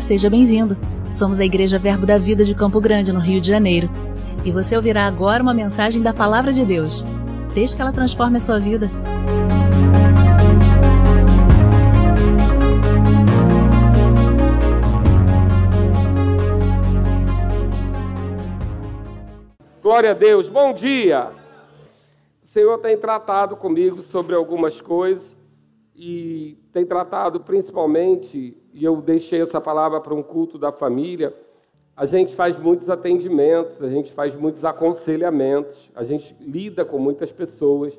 Seja bem-vindo. Somos a Igreja Verbo da Vida de Campo Grande, no Rio de Janeiro. E você ouvirá agora uma mensagem da Palavra de Deus. Desde que ela transforme a sua vida. Glória a Deus, bom dia! O Senhor tem tratado comigo sobre algumas coisas e tem tratado principalmente, e eu deixei essa palavra para um culto da família. A gente faz muitos atendimentos, a gente faz muitos aconselhamentos, a gente lida com muitas pessoas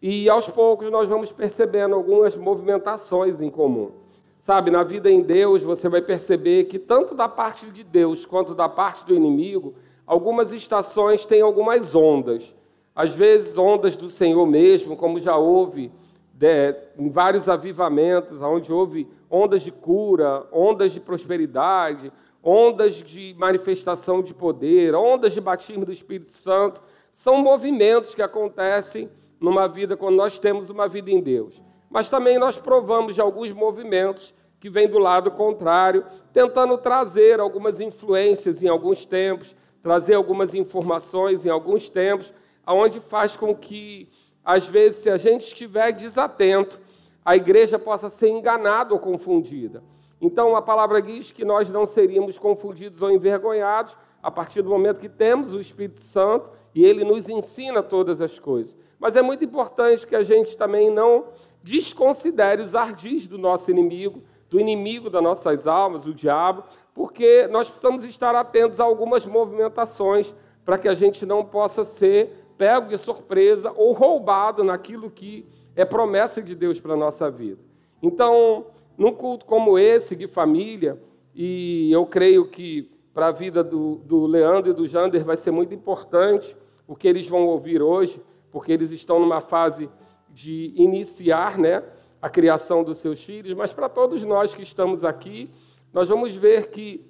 e aos poucos nós vamos percebendo algumas movimentações em comum. Sabe, na vida em Deus você vai perceber que tanto da parte de Deus quanto da parte do inimigo, algumas estações têm algumas ondas. Às vezes, ondas do Senhor mesmo, como já houve de, em vários avivamentos, onde houve ondas de cura, ondas de prosperidade, ondas de manifestação de poder, ondas de batismo do Espírito Santo. São movimentos que acontecem numa vida quando nós temos uma vida em Deus. Mas também nós provamos de alguns movimentos que vêm do lado contrário, tentando trazer algumas influências em alguns tempos, trazer algumas informações em alguns tempos, aonde faz com que, às vezes, se a gente estiver desatento, a igreja possa ser enganada ou confundida. Então, a palavra diz que nós não seríamos confundidos ou envergonhados a partir do momento que temos o Espírito Santo e ele nos ensina todas as coisas. Mas é muito importante que a gente também não desconsidere os ardis do nosso inimigo, do inimigo das nossas almas, o diabo, porque nós precisamos estar atentos a algumas movimentações para que a gente não possa ser pego de surpresa ou roubado naquilo que é promessa de Deus para a nossa vida. Então, num culto como esse, de família, e eu creio que para a vida do, do Leandro e do Jander vai ser muito importante o que eles vão ouvir hoje, porque eles estão numa fase de iniciar né, a criação dos seus filhos, mas para todos nós que estamos aqui, nós vamos ver que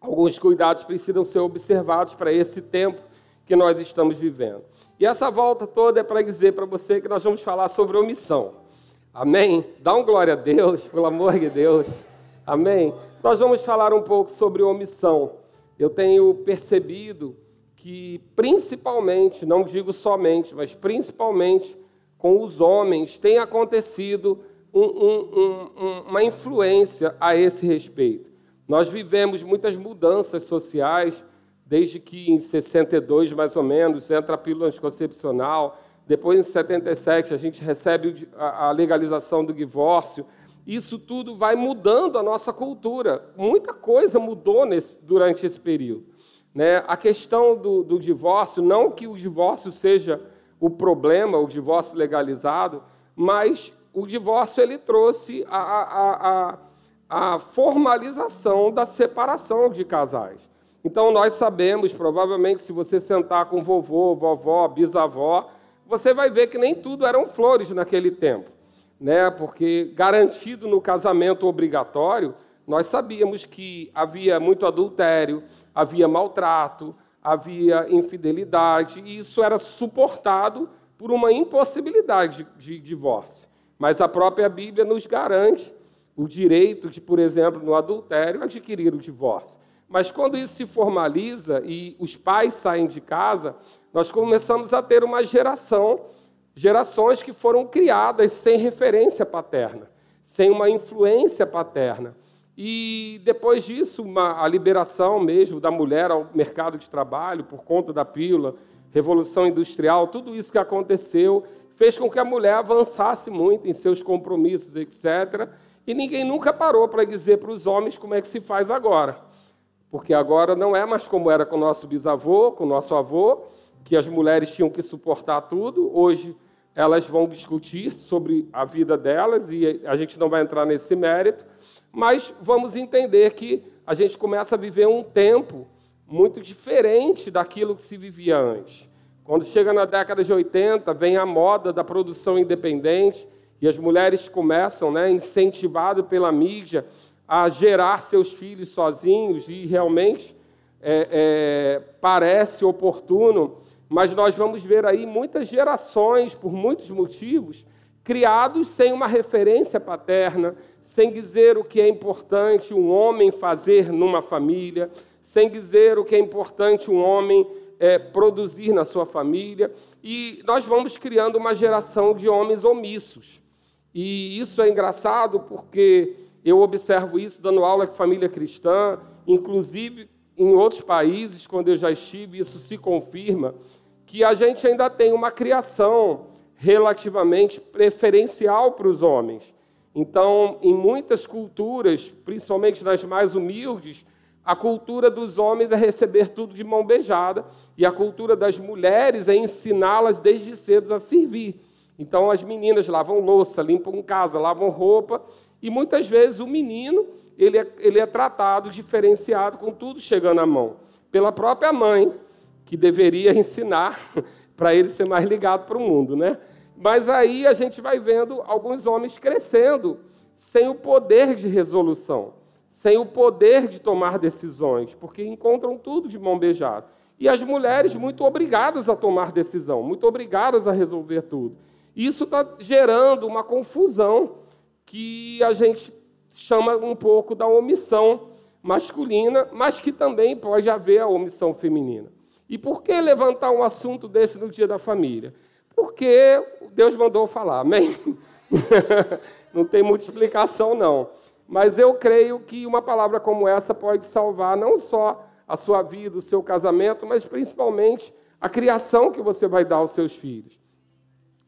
alguns cuidados precisam ser observados para esse tempo que nós estamos vivendo. E essa volta toda é para dizer para você que nós vamos falar sobre omissão. Amém? Dá um glória a Deus, pelo amor de Deus. Amém? Nós vamos falar um pouco sobre omissão. Eu tenho percebido que, principalmente, não digo somente, mas principalmente com os homens, tem acontecido um, um, um, uma influência a esse respeito. Nós vivemos muitas mudanças sociais, desde que em 62, mais ou menos, entra a pílula anticoncepcional, depois em 77 a gente recebe a legalização do divórcio. Isso tudo vai mudando a nossa cultura. Muita coisa mudou nesse, durante esse período. Né? A questão do, do divórcio, não que o divórcio seja o problema, o divórcio legalizado, mas o divórcio ele trouxe a, a, a, a formalização da separação de casais. Então, nós sabemos, provavelmente, se você sentar com vovô, vovó, bisavó, você vai ver que nem tudo eram flores naquele tempo. Né? Porque, garantido no casamento obrigatório, nós sabíamos que havia muito adultério, havia maltrato, havia infidelidade, e isso era suportado por uma impossibilidade de, de divórcio. Mas a própria Bíblia nos garante o direito de, por exemplo, no adultério, adquirir o divórcio. Mas quando isso se formaliza e os pais saem de casa, nós começamos a ter uma geração, gerações que foram criadas sem referência paterna, sem uma influência paterna. E depois disso, uma, a liberação mesmo da mulher ao mercado de trabalho por conta da pílula, revolução industrial, tudo isso que aconteceu fez com que a mulher avançasse muito em seus compromissos, etc. E ninguém nunca parou para dizer para os homens como é que se faz agora. Porque agora não é mais como era com o nosso bisavô, com o nosso avô, que as mulheres tinham que suportar tudo. Hoje elas vão discutir sobre a vida delas e a gente não vai entrar nesse mérito, mas vamos entender que a gente começa a viver um tempo muito diferente daquilo que se vivia antes. Quando chega na década de 80, vem a moda da produção independente e as mulheres começam, né, incentivado pela mídia, a gerar seus filhos sozinhos e realmente é, é, parece oportuno, mas nós vamos ver aí muitas gerações, por muitos motivos, criados sem uma referência paterna, sem dizer o que é importante um homem fazer numa família, sem dizer o que é importante um homem é, produzir na sua família. E nós vamos criando uma geração de homens omissos. E isso é engraçado porque eu observo isso dando aula de família cristã, inclusive em outros países, quando eu já estive, isso se confirma, que a gente ainda tem uma criação relativamente preferencial para os homens. Então, em muitas culturas, principalmente nas mais humildes, a cultura dos homens é receber tudo de mão beijada, e a cultura das mulheres é ensiná-las desde cedo a servir. Então, as meninas lavam louça, limpam casa, lavam roupa, e muitas vezes o menino ele é, ele é tratado diferenciado com tudo chegando à mão, pela própria mãe, que deveria ensinar para ele ser mais ligado para o mundo, né? Mas aí a gente vai vendo alguns homens crescendo sem o poder de resolução, sem o poder de tomar decisões, porque encontram tudo de mão beijada. E as mulheres muito obrigadas a tomar decisão, muito obrigadas a resolver tudo. Isso está gerando uma confusão que a gente chama um pouco da omissão masculina, mas que também pode haver a omissão feminina. E por que levantar um assunto desse no dia da família? Porque Deus mandou falar, amém? não tem muita explicação, não. Mas eu creio que uma palavra como essa pode salvar não só a sua vida, o seu casamento, mas principalmente a criação que você vai dar aos seus filhos.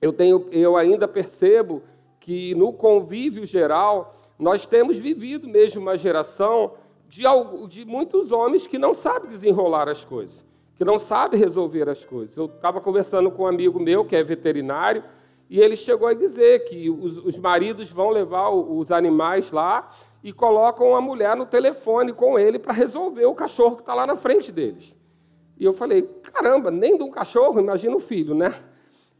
Eu, tenho, eu ainda percebo que no convívio geral, nós temos vivido mesmo uma geração de, de muitos homens que não sabem desenrolar as coisas, que não sabem resolver as coisas. Eu estava conversando com um amigo meu, que é veterinário, e ele chegou a dizer que os, os maridos vão levar os animais lá e colocam a mulher no telefone com ele para resolver o cachorro que está lá na frente deles. E eu falei, caramba, nem de um cachorro, imagina um filho, né?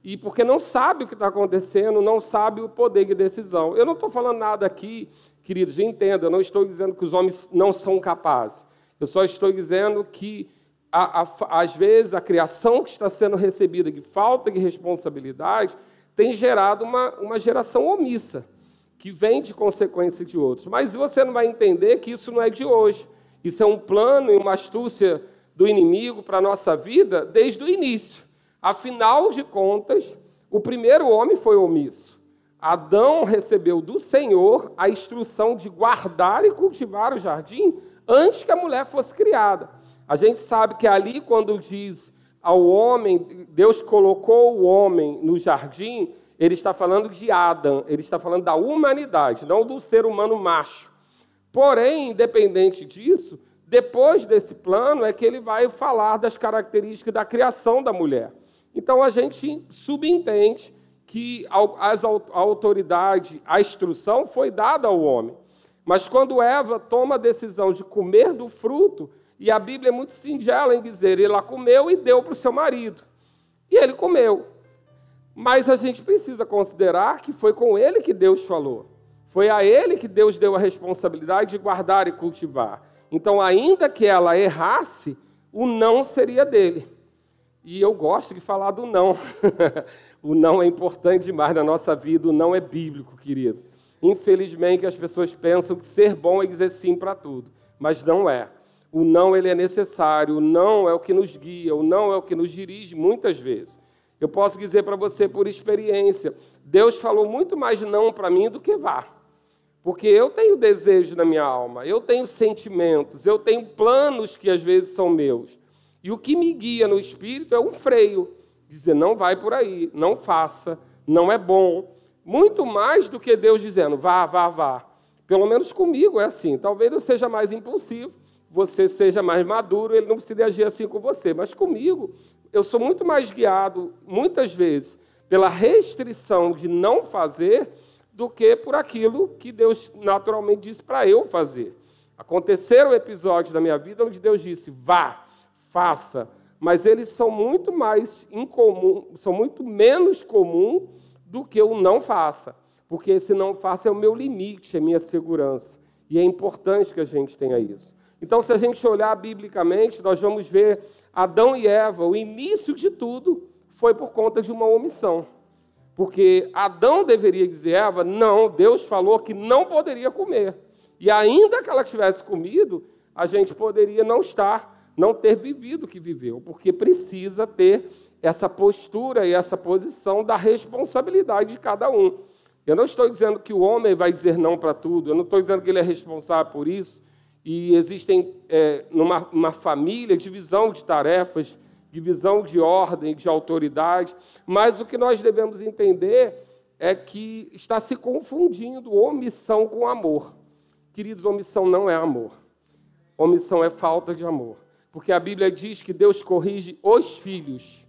E porque não sabe o que está acontecendo, não sabe o poder de decisão. Eu não estou falando nada aqui, queridos, entenda, eu não estou dizendo que os homens não são capazes. Eu só estou dizendo que, a, a, às vezes, a criação que está sendo recebida de falta de responsabilidade tem gerado uma, uma geração omissa, que vem de consequência de outros. Mas você não vai entender que isso não é de hoje. Isso é um plano e uma astúcia do inimigo para a nossa vida desde o início. Afinal de contas, o primeiro homem foi omisso. Adão recebeu do Senhor a instrução de guardar e cultivar o jardim antes que a mulher fosse criada. A gente sabe que ali, quando diz ao homem, Deus colocou o homem no jardim, ele está falando de Adão, ele está falando da humanidade, não do ser humano macho. Porém, independente disso, depois desse plano é que ele vai falar das características da criação da mulher. Então a gente subentende que a autoridade, a instrução foi dada ao homem. Mas quando Eva toma a decisão de comer do fruto, e a Bíblia é muito singela em dizer, ela comeu e deu para o seu marido. E ele comeu. Mas a gente precisa considerar que foi com ele que Deus falou. Foi a ele que Deus deu a responsabilidade de guardar e cultivar. Então, ainda que ela errasse, o não seria dele. E eu gosto de falar do não. o não é importante demais na nossa vida, o não é bíblico, querido. Infelizmente, as pessoas pensam que ser bom é dizer sim para tudo, mas não é. O não ele é necessário, o não é o que nos guia, o não é o que nos dirige muitas vezes. Eu posso dizer para você por experiência, Deus falou muito mais não para mim do que vá. Porque eu tenho desejo na minha alma, eu tenho sentimentos, eu tenho planos que às vezes são meus. E o que me guia no espírito é um freio, dizer não vai por aí, não faça, não é bom. Muito mais do que Deus dizendo vá, vá, vá. Pelo menos comigo é assim. Talvez eu seja mais impulsivo, você seja mais maduro, ele não precisa agir assim com você. Mas comigo, eu sou muito mais guiado, muitas vezes, pela restrição de não fazer do que por aquilo que Deus naturalmente disse para eu fazer. Aconteceram episódios da minha vida onde Deus disse: vá, faça, mas eles são muito mais incomum, são muito menos comum do que o não faça, porque esse não faça é o meu limite, é minha segurança. E é importante que a gente tenha isso. Então, se a gente olhar biblicamente, nós vamos ver Adão e Eva, o início de tudo foi por conta de uma omissão. Porque Adão deveria dizer a Eva: não, Deus falou que não poderia comer. E ainda que ela tivesse comido, a gente poderia não estar, não ter vivido o que viveu, porque precisa ter essa postura e essa posição da responsabilidade de cada um. Eu não estou dizendo que o homem vai dizer não para tudo, eu não estou dizendo que ele é responsável por isso. E existem, é, numa família, divisão de tarefas, divisão de ordem, de autoridade, mas o que nós devemos entender é que está se confundindo omissão com amor. Queridos, omissão não é amor. Omissão é falta de amor. Porque a Bíblia diz que Deus corrige os filhos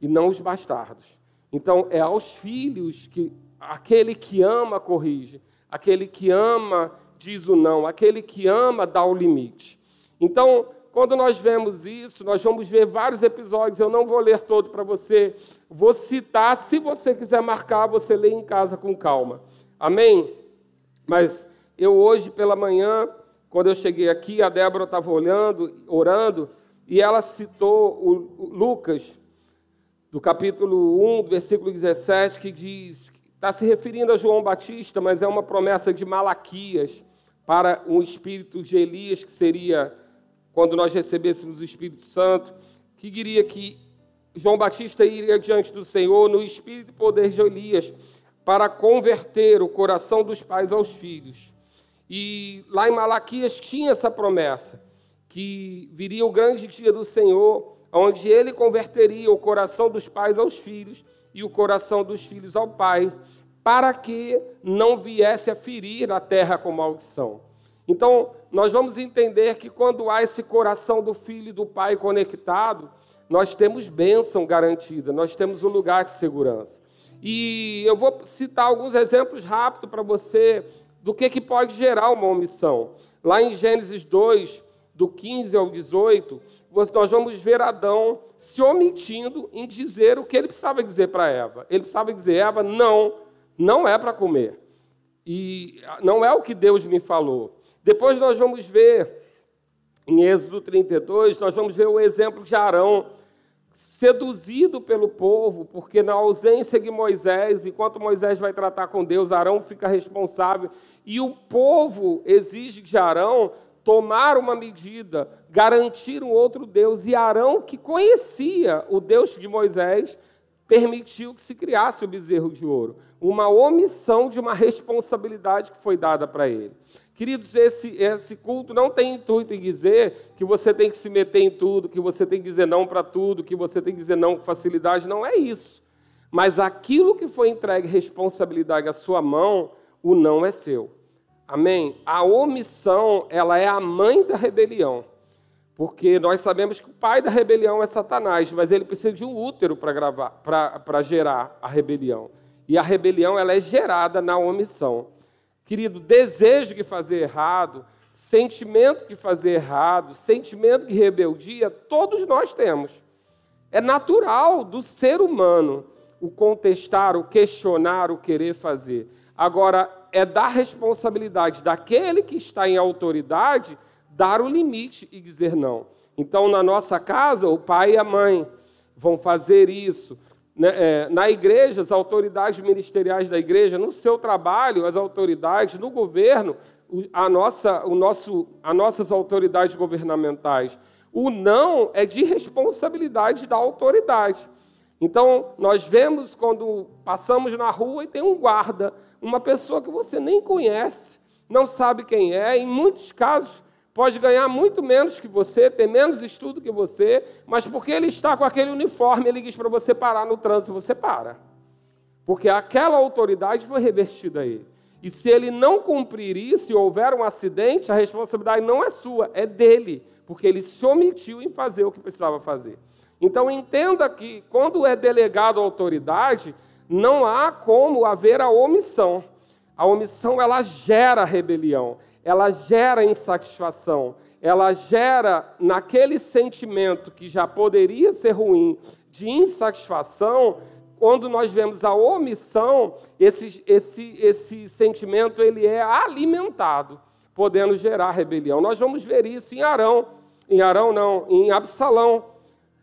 e não os bastardos. Então, é aos filhos que aquele que ama corrige, aquele que ama diz o não, aquele que ama dá o limite. Então, quando nós vemos isso, nós vamos ver vários episódios, eu não vou ler todo para você, vou citar, se você quiser marcar, você lê em casa com calma. Amém? Mas eu hoje pela manhã, quando eu cheguei aqui, a Débora estava olhando, orando, e ela citou o Lucas, do capítulo 1, versículo 17, que diz, está se referindo a João Batista, mas é uma promessa de Malaquias para um espírito de Elias, que seria quando nós recebêssemos o Espírito Santo, que diria que João Batista iria diante do Senhor no espírito e poder de Elias para converter o coração dos pais aos filhos. E lá em Malaquias tinha essa promessa, que viria o grande dia do Senhor onde ele converteria o coração dos pais aos filhos e o coração dos filhos ao pai, para que não viesse a ferir a terra com maldição. Então, nós vamos entender que quando há esse coração do filho e do pai conectado, nós temos bênção garantida, nós temos um lugar de segurança. E eu vou citar alguns exemplos rápidos para você do que, que pode gerar uma omissão. Lá em Gênesis 2, do 15 ao 18, nós vamos ver Adão se omitindo em dizer o que ele precisava dizer para Eva. Ele precisava dizer, Eva, não, não é para comer. E não é o que Deus me falou. Depois nós vamos ver, em Êxodo 32, nós vamos ver o exemplo de Arão, seduzido pelo povo, porque na ausência de Moisés, enquanto Moisés vai tratar com Deus, Arão fica responsável, e o povo exige de Arão tomar uma medida, garantir um outro Deus. E Arão, que conhecia o Deus de Moisés, permitiu que se criasse o bezerro de ouro. Uma omissão de uma responsabilidade que foi dada para ele. Queridos, esse, esse culto não tem intuito em dizer que você tem que se meter em tudo, que você tem que dizer não para tudo, que você tem que dizer não com facilidade. Não é isso. Mas aquilo que foi entregue responsabilidade à sua mão, o não é seu. Amém? A omissão, ela é a mãe da rebelião. Porque nós sabemos que o pai da rebelião é Satanás, mas ele precisa de um útero para gerar a rebelião. E a rebelião ela é gerada na omissão. Querido, desejo de fazer errado, sentimento de fazer errado, sentimento de rebeldia, todos nós temos. É natural do ser humano o contestar, o questionar, o querer fazer. Agora, é da responsabilidade daquele que está em autoridade dar o limite e dizer não. Então, na nossa casa, o pai e a mãe vão fazer isso. Né, é, na igreja, as autoridades ministeriais da igreja, no seu trabalho, as autoridades, no governo, a nossa, o nosso, as nossas autoridades governamentais. O não é de responsabilidade da autoridade. Então, nós vemos quando passamos na rua e tem um guarda uma pessoa que você nem conhece, não sabe quem é, em muitos casos pode ganhar muito menos que você, ter menos estudo que você, mas porque ele está com aquele uniforme, ele diz para você parar no trânsito, você para. Porque aquela autoridade foi revertida a ele. E se ele não cumprir isso e houver um acidente, a responsabilidade não é sua, é dele, porque ele se omitiu em fazer o que precisava fazer. Então entenda que quando é delegado a autoridade, não há como haver a omissão. A omissão ela gera rebelião, ela gera insatisfação, ela gera naquele sentimento que já poderia ser ruim de insatisfação, quando nós vemos a omissão, esse, esse, esse sentimento ele é alimentado, podendo gerar rebelião. Nós vamos ver isso em Arão, em Arão não, em Absalão.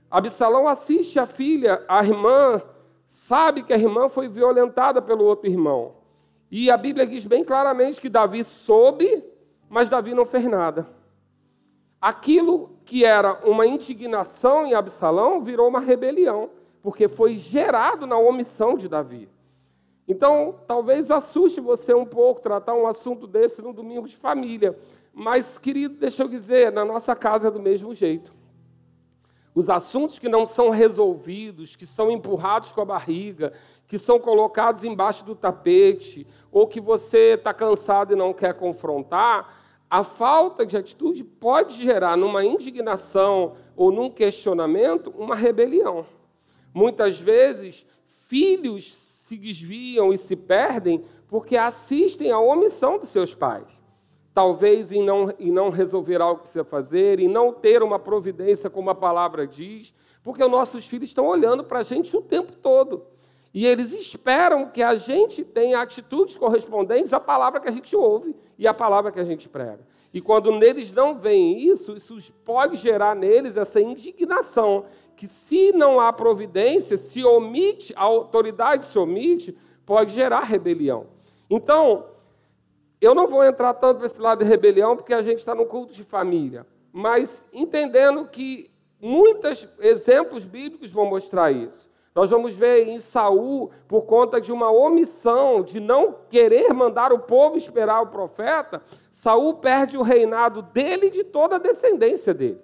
Absalão assiste a filha, a irmã, sabe que a irmã foi violentada pelo outro irmão. E a Bíblia diz bem claramente que Davi soube, mas Davi não fez nada. Aquilo que era uma indignação em Absalão virou uma rebelião, porque foi gerado na omissão de Davi. Então, talvez assuste você um pouco tratar um assunto desse no domingo de família. Mas, querido, deixa eu dizer, na nossa casa é do mesmo jeito. Os assuntos que não são resolvidos, que são empurrados com a barriga, que são colocados embaixo do tapete, ou que você está cansado e não quer confrontar, a falta de atitude pode gerar numa indignação ou num questionamento uma rebelião. Muitas vezes, filhos se desviam e se perdem porque assistem à omissão dos seus pais talvez em não, em não resolver algo que precisa fazer, em não ter uma providência como a palavra diz, porque os nossos filhos estão olhando para a gente o tempo todo. E eles esperam que a gente tenha atitudes correspondentes à palavra que a gente ouve e à palavra que a gente prega. E quando neles não vem isso, isso pode gerar neles essa indignação, que se não há providência, se omite, a autoridade se omite, pode gerar rebelião. Então, eu não vou entrar tanto para esse lado de rebelião, porque a gente está no culto de família, mas entendendo que muitos exemplos bíblicos vão mostrar isso. Nós vamos ver em Saul, por conta de uma omissão, de não querer mandar o povo esperar o profeta, Saul perde o reinado dele e de toda a descendência dele.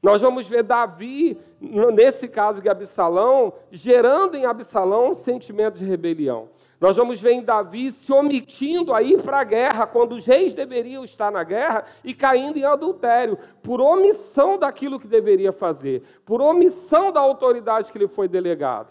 Nós vamos ver Davi, nesse caso de Absalão, gerando em Absalão um sentimento de rebelião. Nós vamos ver em Davi se omitindo a ir para a guerra, quando os reis deveriam estar na guerra, e caindo em adultério, por omissão daquilo que deveria fazer, por omissão da autoridade que lhe foi delegado.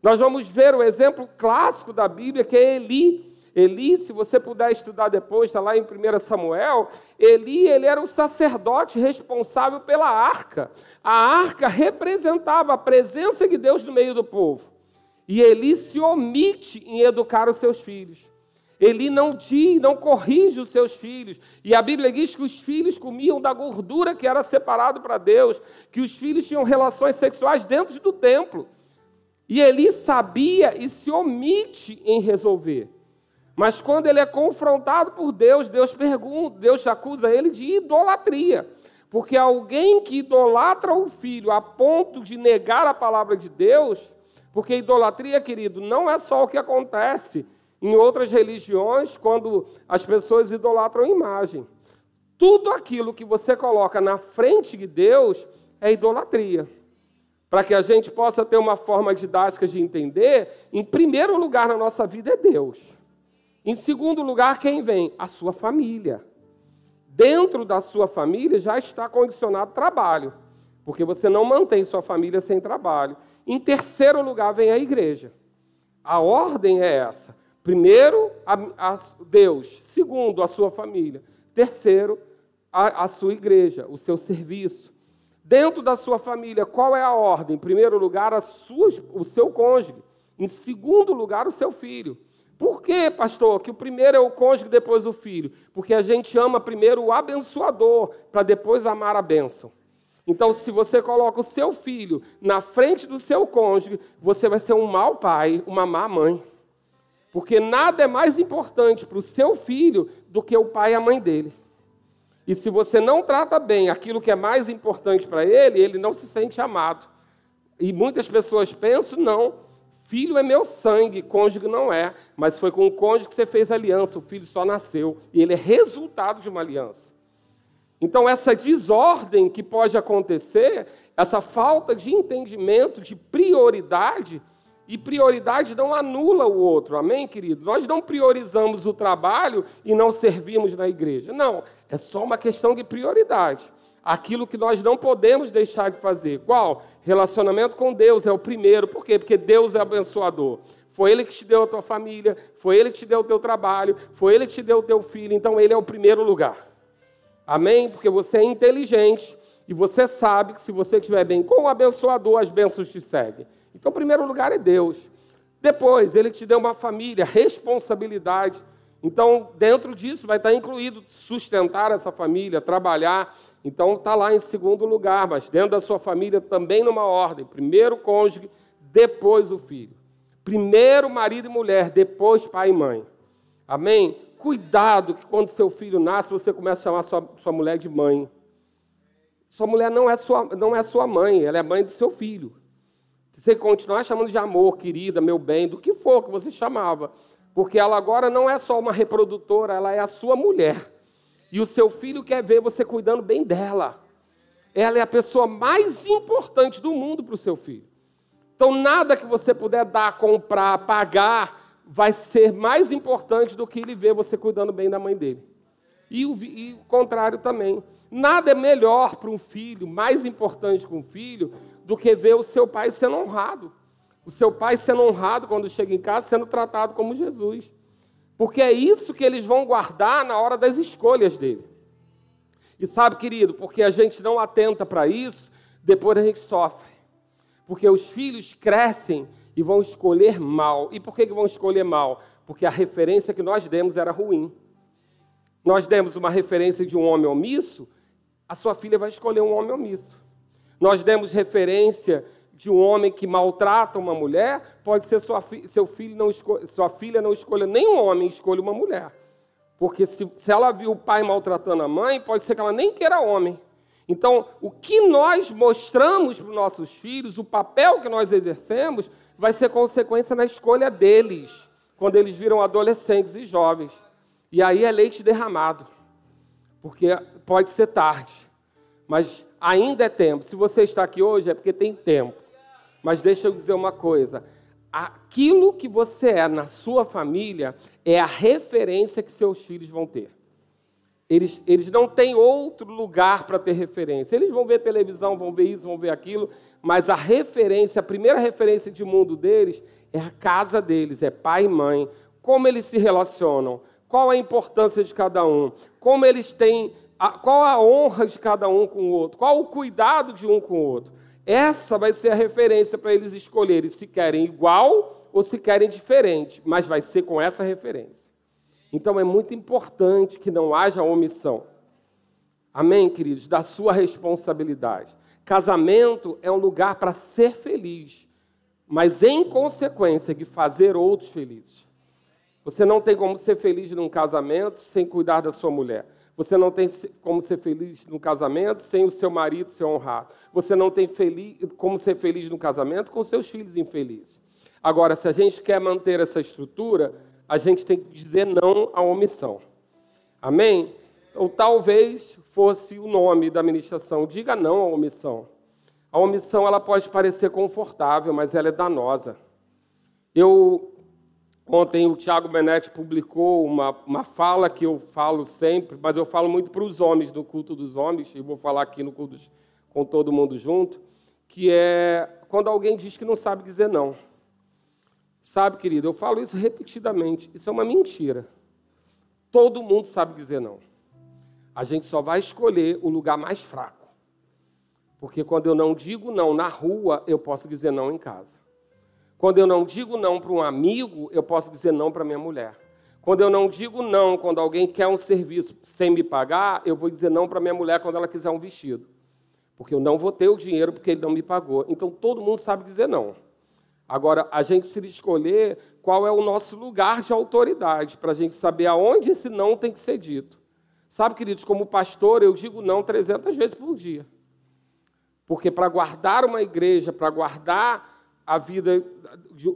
Nós vamos ver o exemplo clássico da Bíblia, que é Eli. Eli, se você puder estudar depois, está lá em 1 Samuel, Eli ele era o sacerdote responsável pela arca. A arca representava a presença de Deus no meio do povo. E Eli se omite em educar os seus filhos. Ele não diz, não corrige os seus filhos. E a Bíblia diz que os filhos comiam da gordura que era separado para Deus, que os filhos tinham relações sexuais dentro do templo. E Eli sabia e se omite em resolver. Mas quando ele é confrontado por Deus, Deus pergunta, Deus acusa ele de idolatria. Porque alguém que idolatra o filho a ponto de negar a palavra de Deus, porque idolatria, querido, não é só o que acontece em outras religiões quando as pessoas idolatram imagem. Tudo aquilo que você coloca na frente de Deus é idolatria. Para que a gente possa ter uma forma didática de entender, em primeiro lugar na nossa vida é Deus. Em segundo lugar, quem vem? A sua família. Dentro da sua família já está condicionado trabalho, porque você não mantém sua família sem trabalho. Em terceiro lugar vem a igreja. A ordem é essa: primeiro, a, a Deus, segundo, a sua família, terceiro, a, a sua igreja, o seu serviço. Dentro da sua família, qual é a ordem? Em primeiro lugar, a sua, o seu cônjuge. Em segundo lugar, o seu filho. Por que, pastor, que o primeiro é o cônjuge, depois o filho? Porque a gente ama primeiro o abençoador, para depois amar a bênção. Então, se você coloca o seu filho na frente do seu cônjuge, você vai ser um mau pai, uma má mãe. Porque nada é mais importante para o seu filho do que o pai e a mãe dele. E se você não trata bem aquilo que é mais importante para ele, ele não se sente amado. E muitas pessoas pensam, não, filho é meu sangue, cônjuge não é. Mas foi com o cônjuge que você fez aliança, o filho só nasceu. E ele é resultado de uma aliança. Então, essa desordem que pode acontecer, essa falta de entendimento, de prioridade, e prioridade não anula o outro, amém, querido? Nós não priorizamos o trabalho e não servimos na igreja. Não, é só uma questão de prioridade. Aquilo que nós não podemos deixar de fazer. Qual? Relacionamento com Deus é o primeiro. Por quê? Porque Deus é abençoador. Foi Ele que te deu a tua família, foi Ele que te deu o teu trabalho, foi Ele que te deu o teu filho, então Ele é o primeiro lugar. Amém? Porque você é inteligente e você sabe que se você estiver bem com o abençoador, as bênçãos te seguem. Então, primeiro lugar é Deus. Depois, Ele te deu uma família, responsabilidade. Então, dentro disso, vai estar incluído sustentar essa família, trabalhar. Então, está lá em segundo lugar, mas dentro da sua família também numa ordem. Primeiro o cônjuge, depois o filho. Primeiro marido e mulher, depois pai e mãe. Amém? Cuidado que quando seu filho nasce, você começa a chamar sua, sua mulher de mãe. Sua mulher não é sua, não é sua mãe, ela é mãe do seu filho. Você continuar chamando de amor, querida, meu bem, do que for que você chamava. Porque ela agora não é só uma reprodutora, ela é a sua mulher. E o seu filho quer ver você cuidando bem dela. Ela é a pessoa mais importante do mundo para o seu filho. Então, nada que você puder dar, comprar, pagar, vai ser mais importante do que ele ver você cuidando bem da mãe dele. E o, e o contrário também. Nada é melhor para um filho, mais importante que um filho, do que ver o seu pai sendo honrado. O seu pai sendo honrado quando chega em casa, sendo tratado como Jesus. Porque é isso que eles vão guardar na hora das escolhas dele. E sabe, querido, porque a gente não atenta para isso, depois a gente sofre. Porque os filhos crescem e vão escolher mal. E por que, que vão escolher mal? Porque a referência que nós demos era ruim. Nós demos uma referência de um homem omisso, a sua filha vai escolher um homem omisso. Nós demos referência de um homem que maltrata uma mulher, pode ser sua fi seu filho não sua filha não escolha nenhum homem, escolha uma mulher. Porque se, se ela viu o pai maltratando a mãe, pode ser que ela nem queira homem. Então, o que nós mostramos para os nossos filhos, o papel que nós exercemos, vai ser consequência na escolha deles, quando eles viram adolescentes e jovens. E aí é leite derramado, porque pode ser tarde, mas ainda é tempo. Se você está aqui hoje, é porque tem tempo. Mas deixa eu dizer uma coisa: aquilo que você é na sua família é a referência que seus filhos vão ter. Eles, eles não têm outro lugar para ter referência. Eles vão ver televisão, vão ver isso, vão ver aquilo, mas a referência, a primeira referência de mundo deles é a casa deles, é pai e mãe. Como eles se relacionam, qual a importância de cada um, como eles têm, qual a honra de cada um com o outro, qual o cuidado de um com o outro. Essa vai ser a referência para eles escolherem se querem igual ou se querem diferente, mas vai ser com essa referência. Então é muito importante que não haja omissão. Amém, queridos? Da sua responsabilidade. Casamento é um lugar para ser feliz, mas em consequência de fazer outros felizes. Você não tem como ser feliz num casamento sem cuidar da sua mulher. Você não tem como ser feliz no casamento sem o seu marido ser honrado. Você não tem feliz, como ser feliz no casamento com seus filhos infelizes. Agora, se a gente quer manter essa estrutura, a gente tem que dizer não à omissão. Amém? Então, talvez fosse o nome da ministração. Diga não à omissão. A omissão ela pode parecer confortável, mas ela é danosa. Eu Ontem o Tiago Benetti publicou uma, uma fala que eu falo sempre, mas eu falo muito para os homens, no culto dos homens, e vou falar aqui no culto com todo mundo junto, que é quando alguém diz que não sabe dizer não. Sabe, querido, eu falo isso repetidamente, isso é uma mentira. Todo mundo sabe dizer não. A gente só vai escolher o lugar mais fraco. Porque quando eu não digo não na rua, eu posso dizer não em casa. Quando eu não digo não para um amigo, eu posso dizer não para minha mulher. Quando eu não digo não, quando alguém quer um serviço sem me pagar, eu vou dizer não para minha mulher quando ela quiser um vestido. Porque eu não vou ter o dinheiro porque ele não me pagou. Então todo mundo sabe dizer não. Agora, a gente precisa escolher qual é o nosso lugar de autoridade, para a gente saber aonde esse não tem que ser dito. Sabe, queridos, como pastor, eu digo não 300 vezes por dia. Porque para guardar uma igreja, para guardar a vida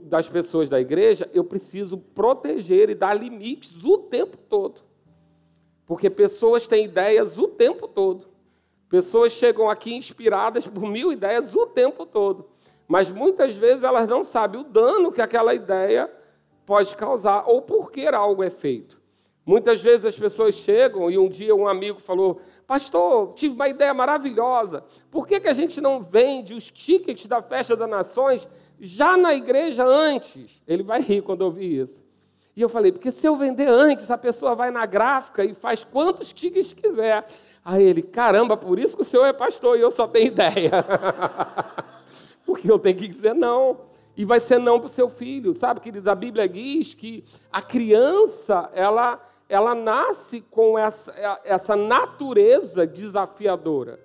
das pessoas da igreja, eu preciso proteger e dar limites o tempo todo. Porque pessoas têm ideias o tempo todo. Pessoas chegam aqui inspiradas por mil ideias o tempo todo. Mas muitas vezes elas não sabem o dano que aquela ideia pode causar ou por que algo é feito. Muitas vezes as pessoas chegam e um dia um amigo falou: Pastor, tive uma ideia maravilhosa. Por que, que a gente não vende os tickets da festa das nações já na igreja antes? Ele vai rir quando ouvir isso. E eu falei, porque se eu vender antes, a pessoa vai na gráfica e faz quantos tickets quiser. Aí ele, caramba, por isso que o senhor é pastor e eu só tenho ideia. porque eu tenho que dizer não. E vai ser não para o seu filho. Sabe, que diz a Bíblia diz que a criança, ela ela nasce com essa, essa natureza desafiadora.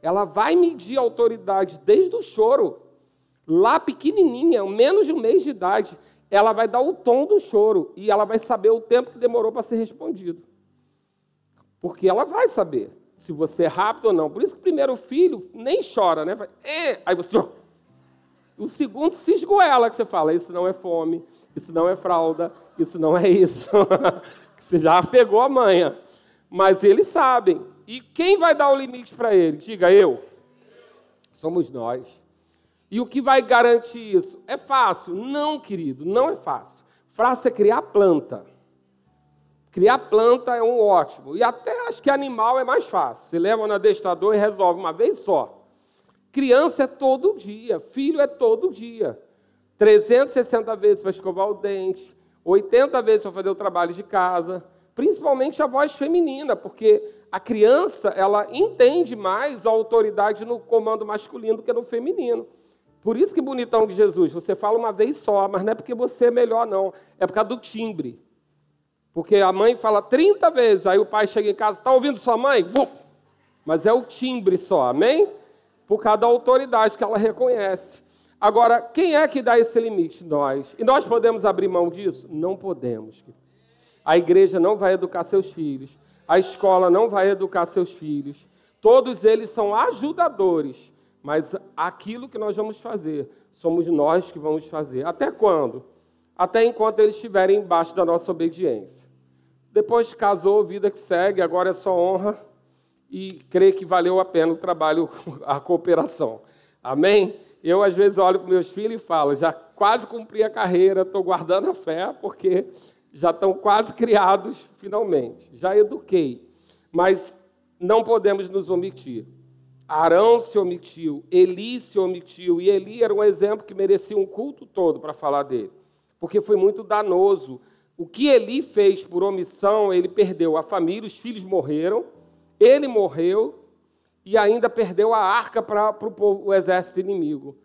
Ela vai medir a autoridade desde o choro. Lá pequenininha, menos de um mês de idade, ela vai dar o tom do choro e ela vai saber o tempo que demorou para ser respondido. Porque ela vai saber se você é rápido ou não. Por isso que o primeiro filho nem chora, né? Vai, é! Aí você. O segundo se esgoela, que você fala: Isso não é fome, isso não é fralda, isso não é isso. você já pegou a manha. Mas eles sabem. E quem vai dar o limite para ele? Diga eu. Somos nós. E o que vai garantir isso? É fácil? Não, querido, não é fácil. Fácil é criar planta. Criar planta é um ótimo. E até acho que animal é mais fácil. Você leva no adestrador e resolve uma vez só. Criança é todo dia, filho é todo dia. 360 vezes para escovar o dente, 80 vezes para fazer o trabalho de casa, principalmente a voz feminina, porque a criança ela entende mais a autoridade no comando masculino do que no feminino. Por isso que bonitão de Jesus, você fala uma vez só, mas não é porque você é melhor, não. É por causa do timbre. Porque a mãe fala 30 vezes, aí o pai chega em casa, está ouvindo sua mãe? Mas é o timbre só, amém? Por causa da autoridade que ela reconhece. Agora, quem é que dá esse limite? Nós. E nós podemos abrir mão disso? Não podemos. A igreja não vai educar seus filhos. A escola não vai educar seus filhos. Todos eles são ajudadores mas aquilo que nós vamos fazer, somos nós que vamos fazer. Até quando? Até enquanto eles estiverem embaixo da nossa obediência. Depois casou, vida que segue, agora é só honra e crer que valeu a pena o trabalho, a cooperação. Amém? Eu, às vezes, olho para meus filhos e falo: já quase cumpri a carreira, estou guardando a fé, porque já estão quase criados, finalmente. Já eduquei. Mas não podemos nos omitir. Arão se omitiu, Eli se omitiu, e Eli era um exemplo que merecia um culto todo para falar dele, porque foi muito danoso. O que Eli fez por omissão, ele perdeu a família, os filhos morreram, ele morreu e ainda perdeu a arca para o, exército inimigo.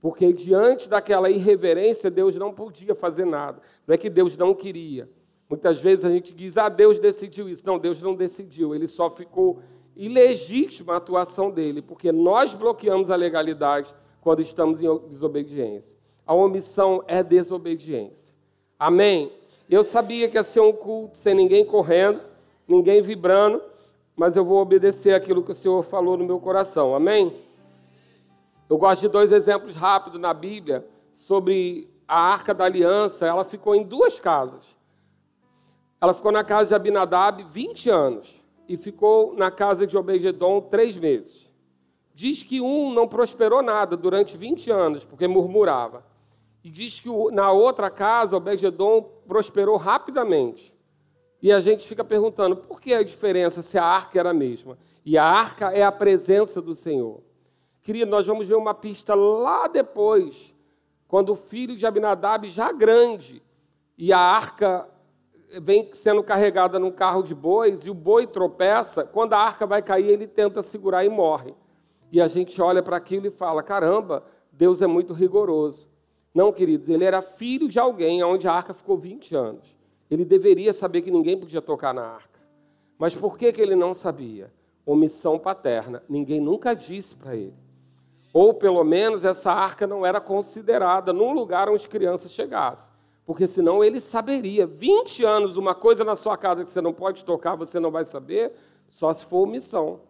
Porque diante daquela irreverência, Deus não podia fazer nada. Não é que Deus não queria. Muitas vezes a gente diz, ah, Deus decidiu isso. Não, Deus não decidiu. Ele só ficou ilegítima a atuação dele, porque nós bloqueamos a legalidade quando estamos em desobediência. A omissão é desobediência. Amém? Eu sabia que ia ser um culto sem ninguém correndo, ninguém vibrando, mas eu vou obedecer aquilo que o Senhor falou no meu coração. Amém? Eu gosto de dois exemplos rápidos na Bíblia sobre a Arca da Aliança. Ela ficou em duas casas. Ela ficou na casa de Abinadab 20 anos e ficou na casa de Obededon três meses. Diz que um não prosperou nada durante 20 anos, porque murmurava. E diz que na outra casa, Obededon prosperou rapidamente. E a gente fica perguntando, por que a diferença se a arca era a mesma? E a arca é a presença do Senhor. Querido, nós vamos ver uma pista lá depois, quando o filho de Abinadab, já grande, e a arca vem sendo carregada num carro de bois e o boi tropeça, quando a arca vai cair, ele tenta segurar e morre. E a gente olha para aquilo e fala: caramba, Deus é muito rigoroso. Não, queridos, ele era filho de alguém onde a arca ficou 20 anos. Ele deveria saber que ninguém podia tocar na arca. Mas por que, que ele não sabia? Omissão paterna. Ninguém nunca disse para ele. Ou pelo menos essa arca não era considerada num lugar onde crianças chegassem porque senão ele saberia. 20 anos, uma coisa na sua casa que você não pode tocar, você não vai saber, só se for omissão.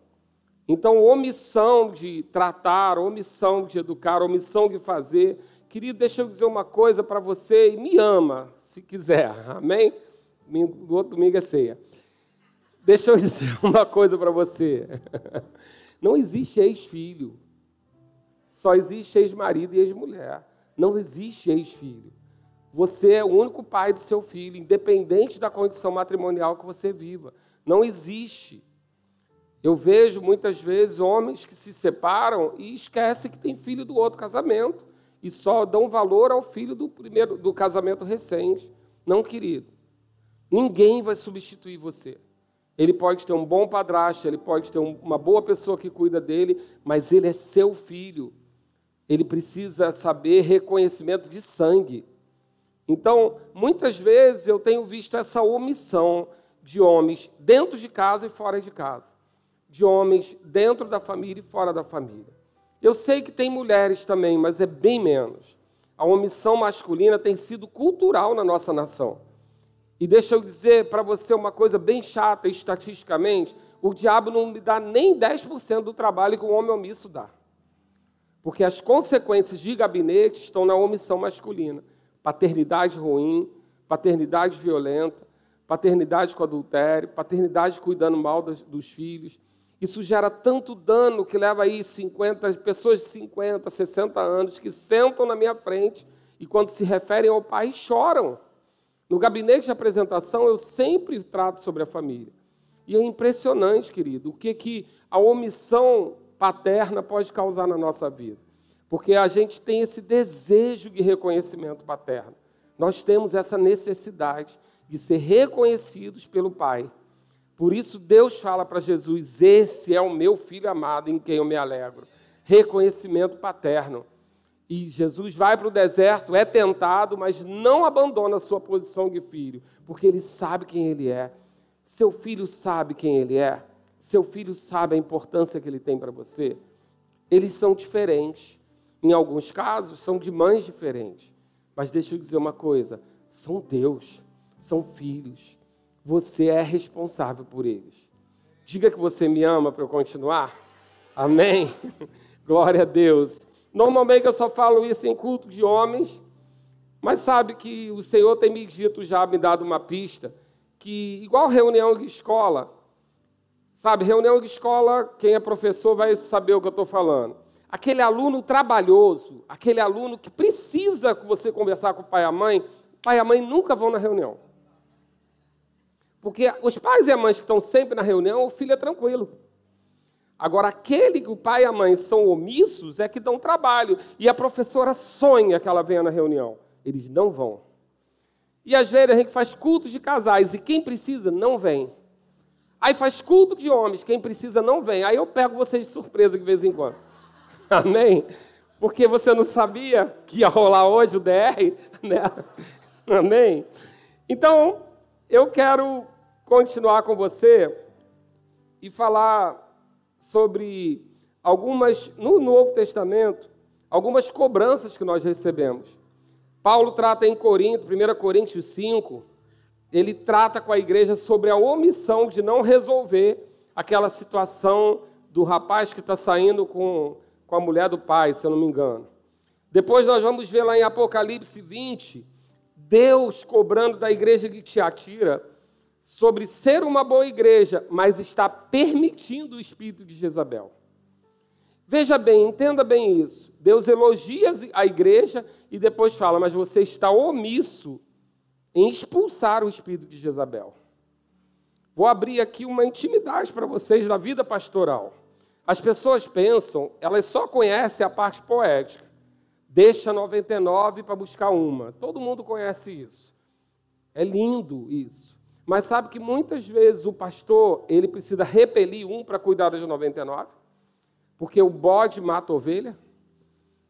Então, omissão de tratar, omissão de educar, omissão de fazer. Querido, deixa eu dizer uma coisa para você e me ama, se quiser, amém? O outro domingo é ceia. Deixa eu dizer uma coisa para você. Não existe ex-filho. Só existe ex-marido e ex-mulher. Não existe ex-filho. Você é o único pai do seu filho, independente da condição matrimonial que você viva. Não existe. Eu vejo muitas vezes homens que se separam e esquecem que tem filho do outro casamento e só dão valor ao filho do primeiro do casamento recente. Não, querido. Ninguém vai substituir você. Ele pode ter um bom padrasto, ele pode ter uma boa pessoa que cuida dele, mas ele é seu filho. Ele precisa saber reconhecimento de sangue. Então, muitas vezes eu tenho visto essa omissão de homens dentro de casa e fora de casa, de homens dentro da família e fora da família. Eu sei que tem mulheres também, mas é bem menos. A omissão masculina tem sido cultural na nossa nação. E deixa eu dizer para você uma coisa bem chata, estatisticamente: o diabo não me dá nem 10% do trabalho que o homem omisso dá. Porque as consequências de gabinete estão na omissão masculina. Paternidade ruim, paternidade violenta, paternidade com adultério, paternidade cuidando mal dos, dos filhos. Isso gera tanto dano que leva aí 50, pessoas de 50, 60 anos que sentam na minha frente e quando se referem ao pai choram. No gabinete de apresentação eu sempre trato sobre a família. E é impressionante, querido, o que, que a omissão paterna pode causar na nossa vida. Porque a gente tem esse desejo de reconhecimento paterno. Nós temos essa necessidade de ser reconhecidos pelo Pai. Por isso Deus fala para Jesus: Esse é o meu filho amado em quem eu me alegro. Reconhecimento paterno. E Jesus vai para o deserto, é tentado, mas não abandona a sua posição de filho, porque ele sabe quem ele é. Seu filho sabe quem ele é. Seu filho sabe a importância que ele tem para você? Eles são diferentes. Em alguns casos, são de mães diferentes. Mas deixa eu dizer uma coisa: são Deus, são filhos. Você é responsável por eles. Diga que você me ama para eu continuar. Amém? Glória a Deus. Normalmente eu só falo isso em culto de homens, mas sabe que o Senhor tem me dito já, me dado uma pista, que igual reunião de escola, Sabe, reunião de escola, quem é professor vai saber o que eu estou falando. Aquele aluno trabalhoso, aquele aluno que precisa você conversar com o pai e a mãe, pai e a mãe nunca vão na reunião. Porque os pais e a mãe que estão sempre na reunião, o filho é tranquilo. Agora, aquele que o pai e a mãe são omissos é que dão trabalho. E a professora sonha que ela venha na reunião. Eles não vão. E às vezes a gente faz cultos de casais e quem precisa não vem. Aí faz culto de homens, quem precisa não vem. Aí eu pego vocês de surpresa de vez em quando. Amém? Porque você não sabia que ia rolar hoje o DR, né? Amém? Então, eu quero continuar com você e falar sobre algumas, no Novo Testamento, algumas cobranças que nós recebemos. Paulo trata em Corinto, 1 Coríntios 5, ele trata com a igreja sobre a omissão de não resolver aquela situação do rapaz que está saindo com, com a mulher do pai, se eu não me engano. Depois nós vamos ver lá em Apocalipse 20, Deus cobrando da igreja de Tiatira sobre ser uma boa igreja, mas está permitindo o espírito de Jezabel. Veja bem, entenda bem isso. Deus elogia a igreja e depois fala, mas você está omisso em expulsar o espírito de Jezabel. Vou abrir aqui uma intimidade para vocês da vida pastoral. As pessoas pensam, elas só conhecem a parte poética. Deixa 99 para buscar uma. Todo mundo conhece isso. É lindo isso. Mas sabe que muitas vezes o pastor, ele precisa repelir um para cuidar das 99? Porque o bode mata a ovelha?